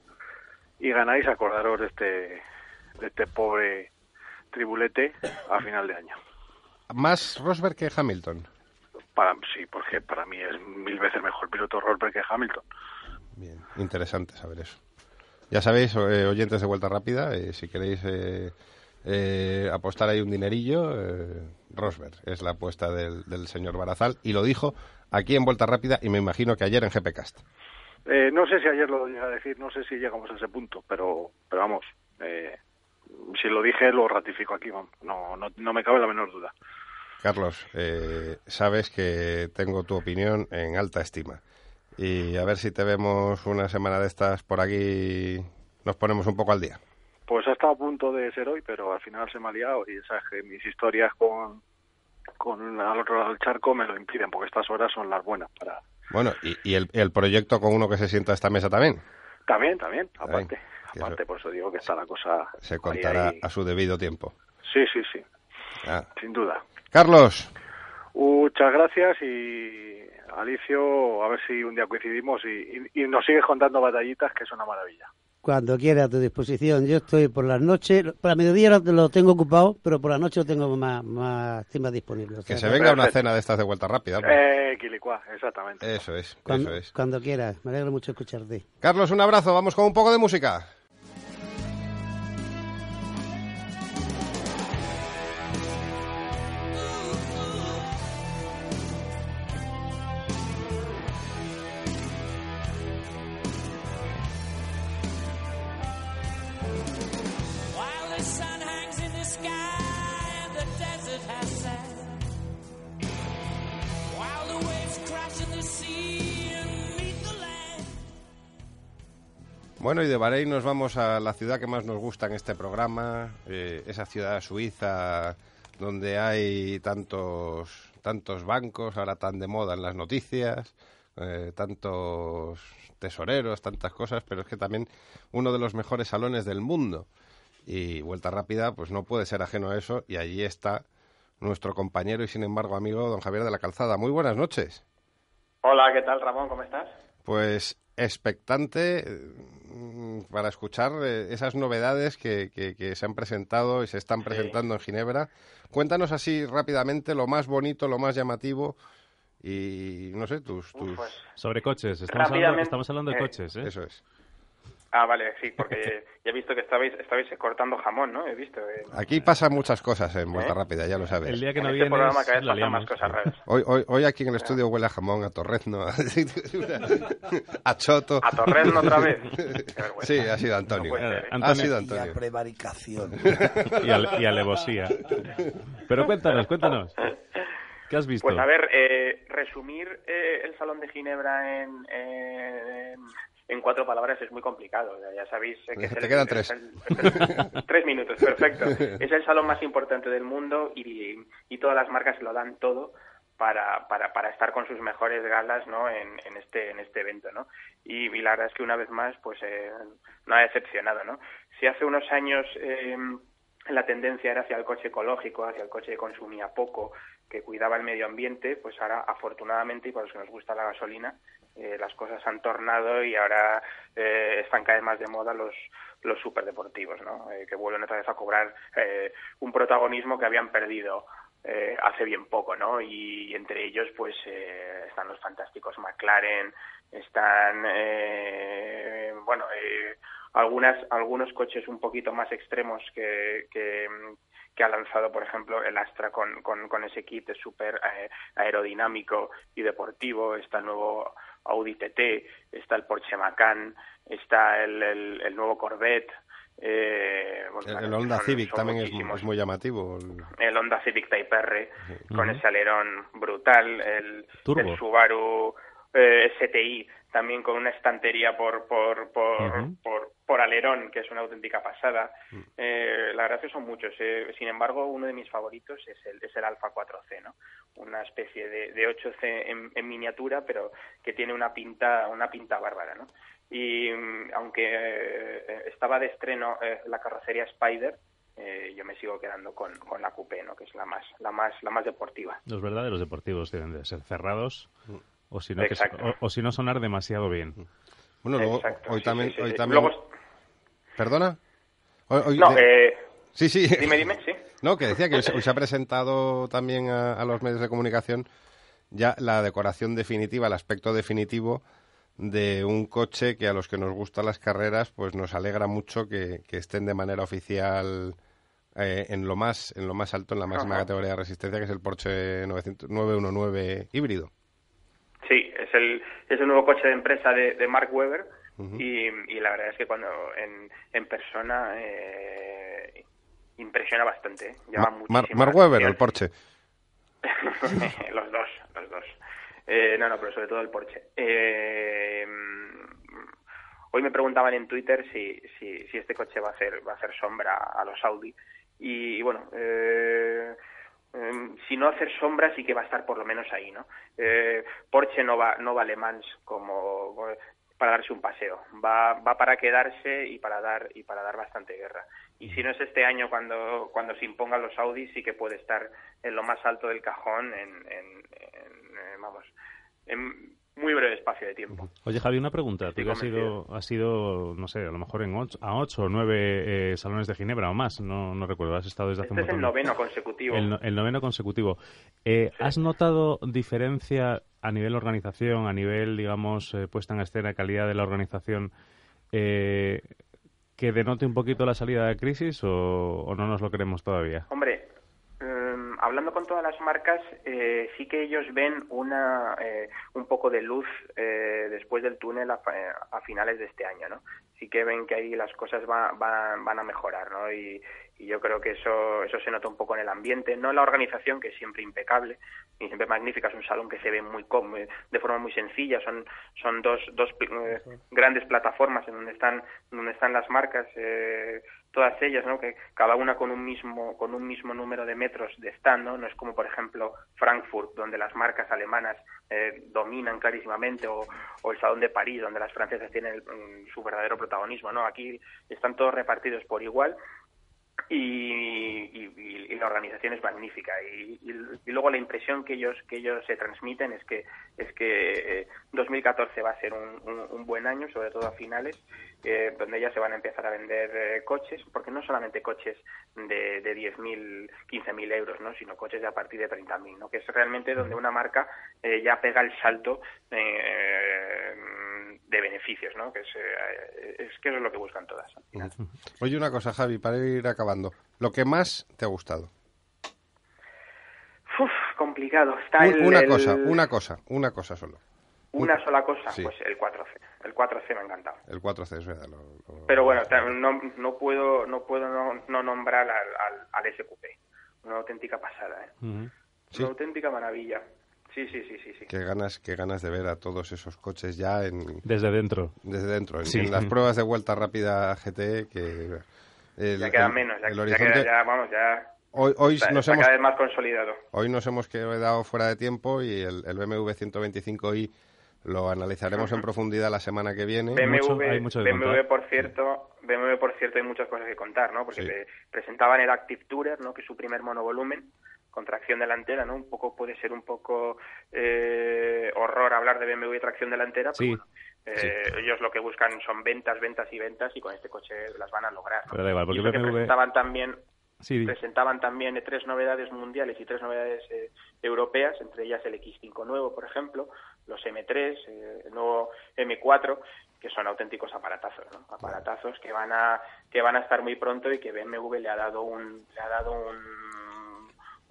y ganáis, acordaros de este, de este pobre tribulete a final de año. Más Rosberg que Hamilton. Para, sí, porque para mí es mil veces mejor piloto Rosberg que Hamilton. Bien, interesante saber eso. Ya sabéis, eh, oyentes de Vuelta Rápida, eh, si queréis eh, eh, apostar ahí un dinerillo, eh, Rosberg es la apuesta del, del señor Barazal y lo dijo aquí en Vuelta Rápida y me imagino que ayer en GPcast. Eh, no sé si ayer lo llegué a decir, no sé si llegamos a ese punto, pero, pero vamos, eh, si lo dije lo ratifico aquí, vamos, no, no, no me cabe la menor duda. Carlos, eh, sabes que tengo tu opinión en alta estima y a ver si te vemos una semana de estas por aquí, nos ponemos un poco al día. Pues ha estado a punto de ser hoy, pero al final se me ha liado y sabes que mis historias con, con al otro lado del charco me lo impiden, porque estas horas son las buenas para... Bueno, y, y el, el proyecto con uno que se sienta a esta mesa también. También, también, aparte, aparte, por eso digo que está la cosa... Se ahí, contará ahí. a su debido tiempo. Sí, sí, sí, Ah. sin duda. Carlos, Muchas gracias y Alicio, a ver si un día coincidimos y, y- y nos sigues contando batallitas, que es una maravilla. Cuando quiera a tu disposición. Yo estoy por las noches, por la mediodía lo, lo tengo ocupado, pero por la noche lo tengo más, más, estoy más disponible. O que se venga una cena de estas de vuelta rápida. Eh, Quilicua, exactamente. Eso es, cuando, eso es. cuando quieras. Me alegro mucho escucharte. Carlos, un abrazo, vamos con un poco de música. Bueno, y de Bahrein nos vamos a la ciudad que más nos gusta en este programa, eh, esa ciudad suiza donde hay tantos, tantos bancos, ahora tan de moda en las noticias, eh, tantos tesoreros, tantas cosas, pero es que también uno de los mejores salones del mundo. Y Vuelta Rápida, pues no puede ser ajeno a eso, y allí está nuestro compañero y sin embargo amigo, don Javier de la Calzada. Muy buenas noches. Hola, ¿qué tal, Ramón? ¿Cómo estás? Pues expectante, mm, para escuchar eh, esas novedades que, que- que se han presentado y se están presentando en Ginebra. Cuéntanos así rápidamente lo más bonito, lo más llamativo y no sé, tus... tus... Sobre coches, estamos hablando, estamos hablando de eh, coches, ¿eh? Eso es. Ah, vale, sí, porque ya he visto que estabais, estabais cortando jamón, ¿no? He visto. eh. Aquí pasan muchas cosas en Vuelta ¿Eh? Rápida, ya lo sabes. El día que En no este vienes, programa cada vez pasan más cosas raras. Hoy, hoy, hoy aquí en el estudio huele a jamón, a torrezno, a, a choto. ¿A torrezno otra vez? Sí, ha sido Antonio. No puede ser, ¿eh? Ha Antonio. sido Y a Antonio. prevaricación. y, al- y alevosía. Pero cuéntanos, cuéntanos. ¿Qué has visto? Pues a ver, eh, resumir eh, el Salón de Ginebra en, en, en cuatro palabras es muy complicado. Ya sabéis eh, que es Te el- quedan es tres. el- es- tres minutos, perfecto. Es el salón más importante del mundo y, y todas las marcas lo dan todo para, para, para estar con sus mejores galas ¿no? en, en este en este evento no y, y la verdad es que una vez más pues eh, no ha decepcionado no si hace unos años eh, la tendencia era hacia el coche ecológico hacia el coche que consumía poco que cuidaba el medio ambiente pues ahora afortunadamente y para los que nos gusta la gasolina eh, las cosas han tornado y ahora eh, están cada vez más de moda los los superdeportivos no Eh, que vuelven otra vez a cobrar eh, un protagonismo que habían perdido eh, hace bien poco, ¿no? Y entre ellos, pues, eh, están los fantásticos McLaren, están, eh, bueno, eh, algunas, algunos coches un poquito más extremos que, que, ha lanzado, por ejemplo, el Astra con, con, con ese kit súper aerodinámico y deportivo, está el nuevo Audi TT, está el Porsche Macan, está el, el, el nuevo Corvette, eh, bueno, El, el Honda son- Civic son también es, muy llamativo. el Honda Civic Type R con ese alerón brutal, el, Turbo. el Subaru eh, STI también con una estantería por por, por, por, por alerón, que es una auténtica pasada. Eh, la verdad es que son muchos. eh. Sin embargo, uno de mis favoritos es el, es el Alfa 4C, ¿no? Una especie de, de 8C en, en miniatura, pero que tiene una pinta, una pinta bárbara, ¿no? Y mm, aunque eh, estaba de estreno eh, la carrocería Spider, eh, yo me sigo quedando con, con la Coupé, ¿no? Que es la más, la más, la más deportiva. Los verdaderos deportivos deben de ser cerrados o si no, o, o si no sonar demasiado bien. Bueno, luego, Exacto, hoy sí, también... sí, sí, hoy sí. también... Luego- ¿Perdona? Hoy- hoy No, de- eh, Sí, sí. dime, dime, sí. No, que decía que hoy se- hoy se ha presentado también a, a los medios de comunicación ya la decoración definitiva, el aspecto definitivo de un coche que a los que nos gustan las carreras, pues nos alegra mucho que, que estén de manera oficial eh, en lo más en lo más alto, en la máxima Ajá. categoría de resistencia, que es el Porsche 900 919 híbrido. Sí, es el, es el nuevo coche de empresa de, de Mark Webber y, y la verdad es que cuando en, en persona eh, impresiona bastante. ¿eh? Llama Ma- Mar- Mark Webber, el. Porsche. los dos, los dos. Eh, no, no, pero sobre todo el Porsche. Eh, hoy me preguntaban en Twitter si, si, si este coche va a hacer va a hacer sombra a los Audi y, y bueno. Eh, em, si no hacer sombra sí que va a estar por lo menos ahí, ¿no? Eh, Porsche no va no va a Le Mans como para darse un paseo, va va para quedarse y para dar y para dar bastante guerra. Y si no es este año cuando cuando se impongan los Audi sí que puede estar en lo más alto del cajón en, en- en, eh, vamos en muy breve espacio de tiempo. Oye, Javi, una pregunta. Tú que has ido, has ido, no sé, a lo mejor en ocho, a ocho o nueve eh, salones de Ginebra o más, no, no recuerdo, has estado desde hace Este un es el noveno consecutivo. El, no- el noveno consecutivo. Eh, ¿Has notado diferencia a nivel organización, a nivel, digamos, eh, puesta en escena, calidad de la organización, eh, que denote un poquito la salida de crisis o, o no nos lo creemos todavía? Hombre, hablando con todas las marcas, eh, sí que ellos ven una eh, un poco de luz eh, después del túnel a, eh, a finales de este año, ¿no? Sí que ven que ahí las cosas va- van, van a mejorar, ¿no? Y, y yo creo que eso eso se nota un poco en el ambiente, no en la organización que es siempre impecable y siempre magnífica, es un salón que se ve muy cómodo, de forma muy sencilla, son son dos dos eh, grandes plataformas en donde están donde están las marcas eh, todas ellas, ¿no? Que cada una con un mismo con un mismo número de metros de stand, ¿no? No es como por ejemplo Frankfurt, donde las marcas alemanas eh, dominan clarísimamente, o, o el Salón de París, donde las francesas tienen el- mm, su verdadero protagonismo, ¿no? Aquí están todos repartidos por igual y, y- y la organización es magnífica. Y, y- luego la impresión que ellos que ellos se transmiten es que es que eh, 2014 va a ser un, un- un buen año sobre todo a finales eh, donde ya se van a empezar a vender eh, coches porque no solamente coches de, de 10.000 15.000 euros no sino coches de a partir de 30.000 no que es realmente donde una marca eh, ya pega el salto eh, de beneficios no que es, eh, es que eso es lo que buscan todas al final. Oye, una cosa, Javi, para ir acabando. Lo que más te ha gustado. Uf, complicado. Está Un- el- una el- cosa, una cosa, una cosa solo. una sola cosa, Sí. pues el 4C. El 4C me ha encantado. El 4C, es verdad. lo- lo- Pero bueno, no, no puedo no puedo no, no nombrar al, al, al SQP. Una auténtica pasada, ¿eh? Sí. Una auténtica maravilla. Sí, sí, sí, sí, sí. Qué ganas, qué ganas de ver a todos esos coches ya en, Desde dentro. desde dentro, en, Sí. en las pruebas de vuelta rápida GT, que el, ya queda el- menos, ya, el ya horizonte- queda, ya, vamos, ya Hoy, hoy está, nos está hemos cada vez más consolidado. Hoy nos hemos quedado fuera de tiempo y el, el BMW 125i lo analizaremos en profundidad la semana que viene. BMW, BMW por cierto, BMW por cierto hay muchas cosas que contar, ¿no? Porque Sí. te presentaban el Active Tourer, ¿no? Que es su primer monovolumen con tracción delantera, ¿no? Un poco puede ser un poco eh, horror hablar de BMW y tracción delantera, Sí. pero eh, ellos lo que buscan son ventas, ventas y ventas y con este coche las van a lograr. ¿no? Pero da igual, porque Y que presentaban también Sí, presentaban también tres novedades mundiales y tres novedades eh, europeas, entre ellas el X5 nuevo, por ejemplo, los M3, eh, el nuevo M4, que son auténticos aparatazos, ¿no? aparatazos que van a que van a estar muy pronto y que BMW le ha dado un le ha dado un,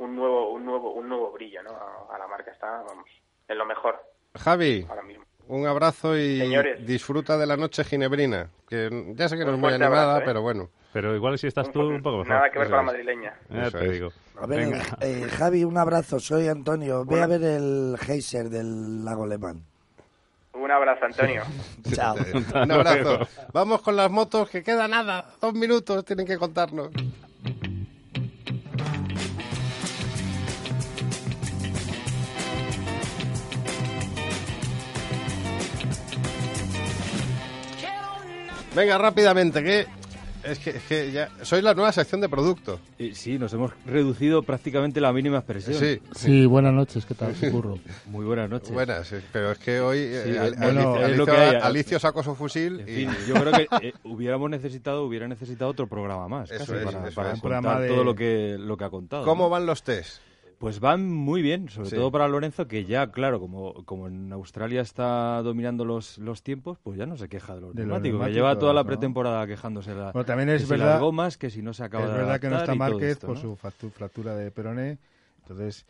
un nuevo un nuevo un nuevo brillo, ¿no? A, a la marca está, vamos, en lo mejor Javi, ahora mismo. un abrazo y Señores. disfruta de la noche ginebrina, que ya sé que no es muy animada, abrazo, ¿eh? pero bueno. Pero igual si estás tú un poco mejor. Nada que ver con la madrileña. Ya Eso te es. digo. A ver, Venga. eh, Javi, un abrazo. Soy Antonio. Ve a ver el geyser del lago Lemán. Un abrazo, Antonio. Chao. Un abrazo. Vamos con las motos, que queda nada. Dos minutos tienen que contarnos. Venga, rápidamente, que es que, es que ya soy la nueva sección de producto. Eh, sí, nos hemos reducido prácticamente la mínima expresión. Sí. Sí, buenas noches, ¿qué tal? Curro. Muy buenas noches. Buenas, pero es que hoy eh, Sí, Al- bueno, Alicio, es lo que hay. Alicio sacó su fusil En y yo creo que eh, hubiéramos necesitado, hubiera necesitado otro programa más, Eso casi, es, para, eso para es. Un contar programa de- todo lo que, lo que ha contado. ¿Cómo ¿no? van los test? Pues van muy bien, sobre Sí. todo para Lorenzo, que ya, claro, como, como en Australia está dominando los, los tiempos, pues ya no se queja de los De los neumáticos, que lleva toda la ¿no? pretemporada quejándose la, Bueno, también que es si verdad- las gomas, que si no se acaba es de verdad que no está Márquez por ¿no? su fractu- fractura de peroné. Entonces,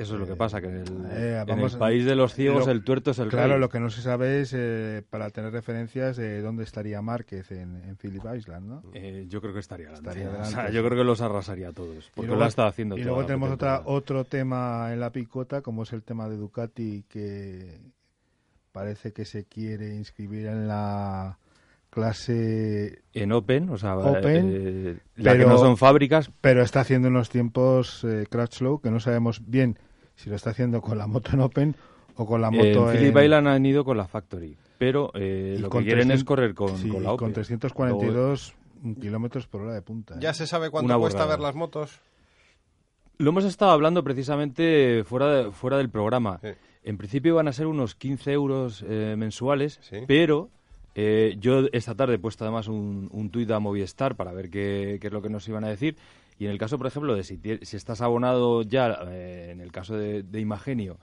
Eso es lo que pasa, que en el, eh, en el país de los ciegos lo- el tuerto es el Claro, rey. lo que no se sabe es, eh, para tener referencias, de dónde estaría Márquez en, en Phillip Island, ¿no? Eh, yo creo que estaría. Estaría O sea, adelante, yo creo que los arrasaría a todos, porque luego- lo ha estado haciendo Y luego tenemos otra, otro tema en la picota, como es el tema de Ducati, que parece que se quiere inscribir en la clase En Open, o sea, Open, eh, la que pero- no son fábricas, pero está haciendo unos tiempos eh, Crutchlow que no sabemos bien si lo está haciendo con la moto en Open o con la moto en Phillip en- Island han ido con la Factory, pero eh, lo que quieren 300 es correr con, sí, con la Open. con 342 kilómetros por hora de punta. ¿eh? ¿Ya se sabe cuánto Una cuesta borrada. ver las motos? Lo hemos estado hablando precisamente fuera, de- fuera del programa. Sí. En principio van a ser unos 15 euros eh, mensuales, Sí. pero eh, yo esta tarde he puesto además un, un tuit a Movistar para ver qué, qué es lo que nos iban a decir. Y en el caso, por ejemplo, de si, estás abonado ya, eh, en el caso de, de Imagenio,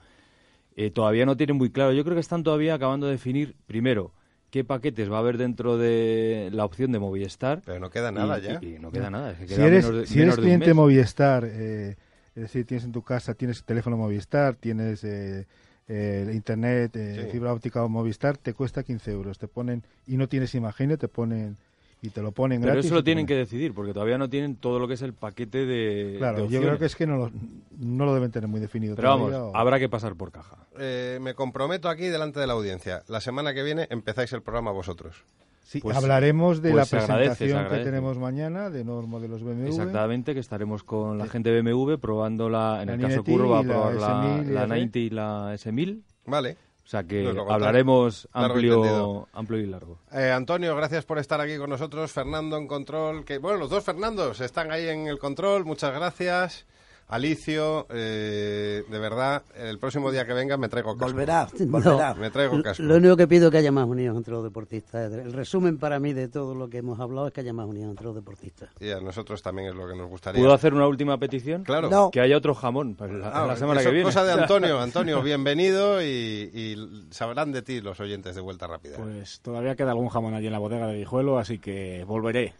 eh, todavía no tienen muy claro. Yo creo que están todavía acabando de definir, primero, qué paquetes va a haber dentro de la opción de Movistar. Pero no queda nada y, ya. y- y no queda nada. es que si eres, menos de- si menos eres de un cliente mes. Movistar, eh, es decir, tienes en tu casa, tienes teléfono Movistar, tienes eh, eh, internet, eh, Sí. fibra óptica o Movistar, te cuesta 15 euros. Te ponen, y no tienes imagen, te ponen, y te lo ponen Pero gratis. eso y lo tienen que decidir, porque todavía no tienen todo lo que es el paquete de. Claro, de yo creo que es que no lo, no lo deben tener muy definido Pero vamos, o- habrá que pasar por caja. Eh, me comprometo aquí delante de la audiencia. La semana que viene empezáis el programa vosotros. Sí, pues- hablaremos de pues la agradece, presentación que tenemos mañana de nuevos modelos BMW. Exactamente, que estaremos con la gente de BMW probando la. En La el caso 9T Curro va a y la probar la, S1000 y la R. 90 y la S1000. Vale. O sea que hablaremos amplio, amplio y largo. Eh, Antonio, gracias por estar aquí con nosotros. Fernando en control. Que, bueno, los dos Fernandos están ahí en el control. Muchas gracias. Alicio, eh, de verdad, el próximo día que venga me traigo casco. Volverá, No, volverá. Me traigo casco. Lo único que pido es que haya más unión entre los deportistas. El resumen para mí de todo lo que hemos hablado es que haya más unión entre los deportistas. Y a nosotros también es lo que nos gustaría. ¿Puedo hacer una última petición? Claro. No. Que haya otro jamón para la, Ah, la semana eso que viene. cosa de Antonio. Antonio, bienvenido y, y sabrán de ti los oyentes de Vuelta Rápida. Pues todavía queda algún jamón allí en la bodega de Guijuelo, así que volveré.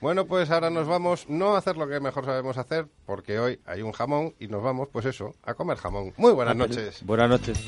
Bueno, pues ahora nos vamos no a hacer lo que mejor sabemos hacer, porque hoy hay un jamón y nos vamos, pues eso, a comer jamón. Muy buenas noches. Buenas noches.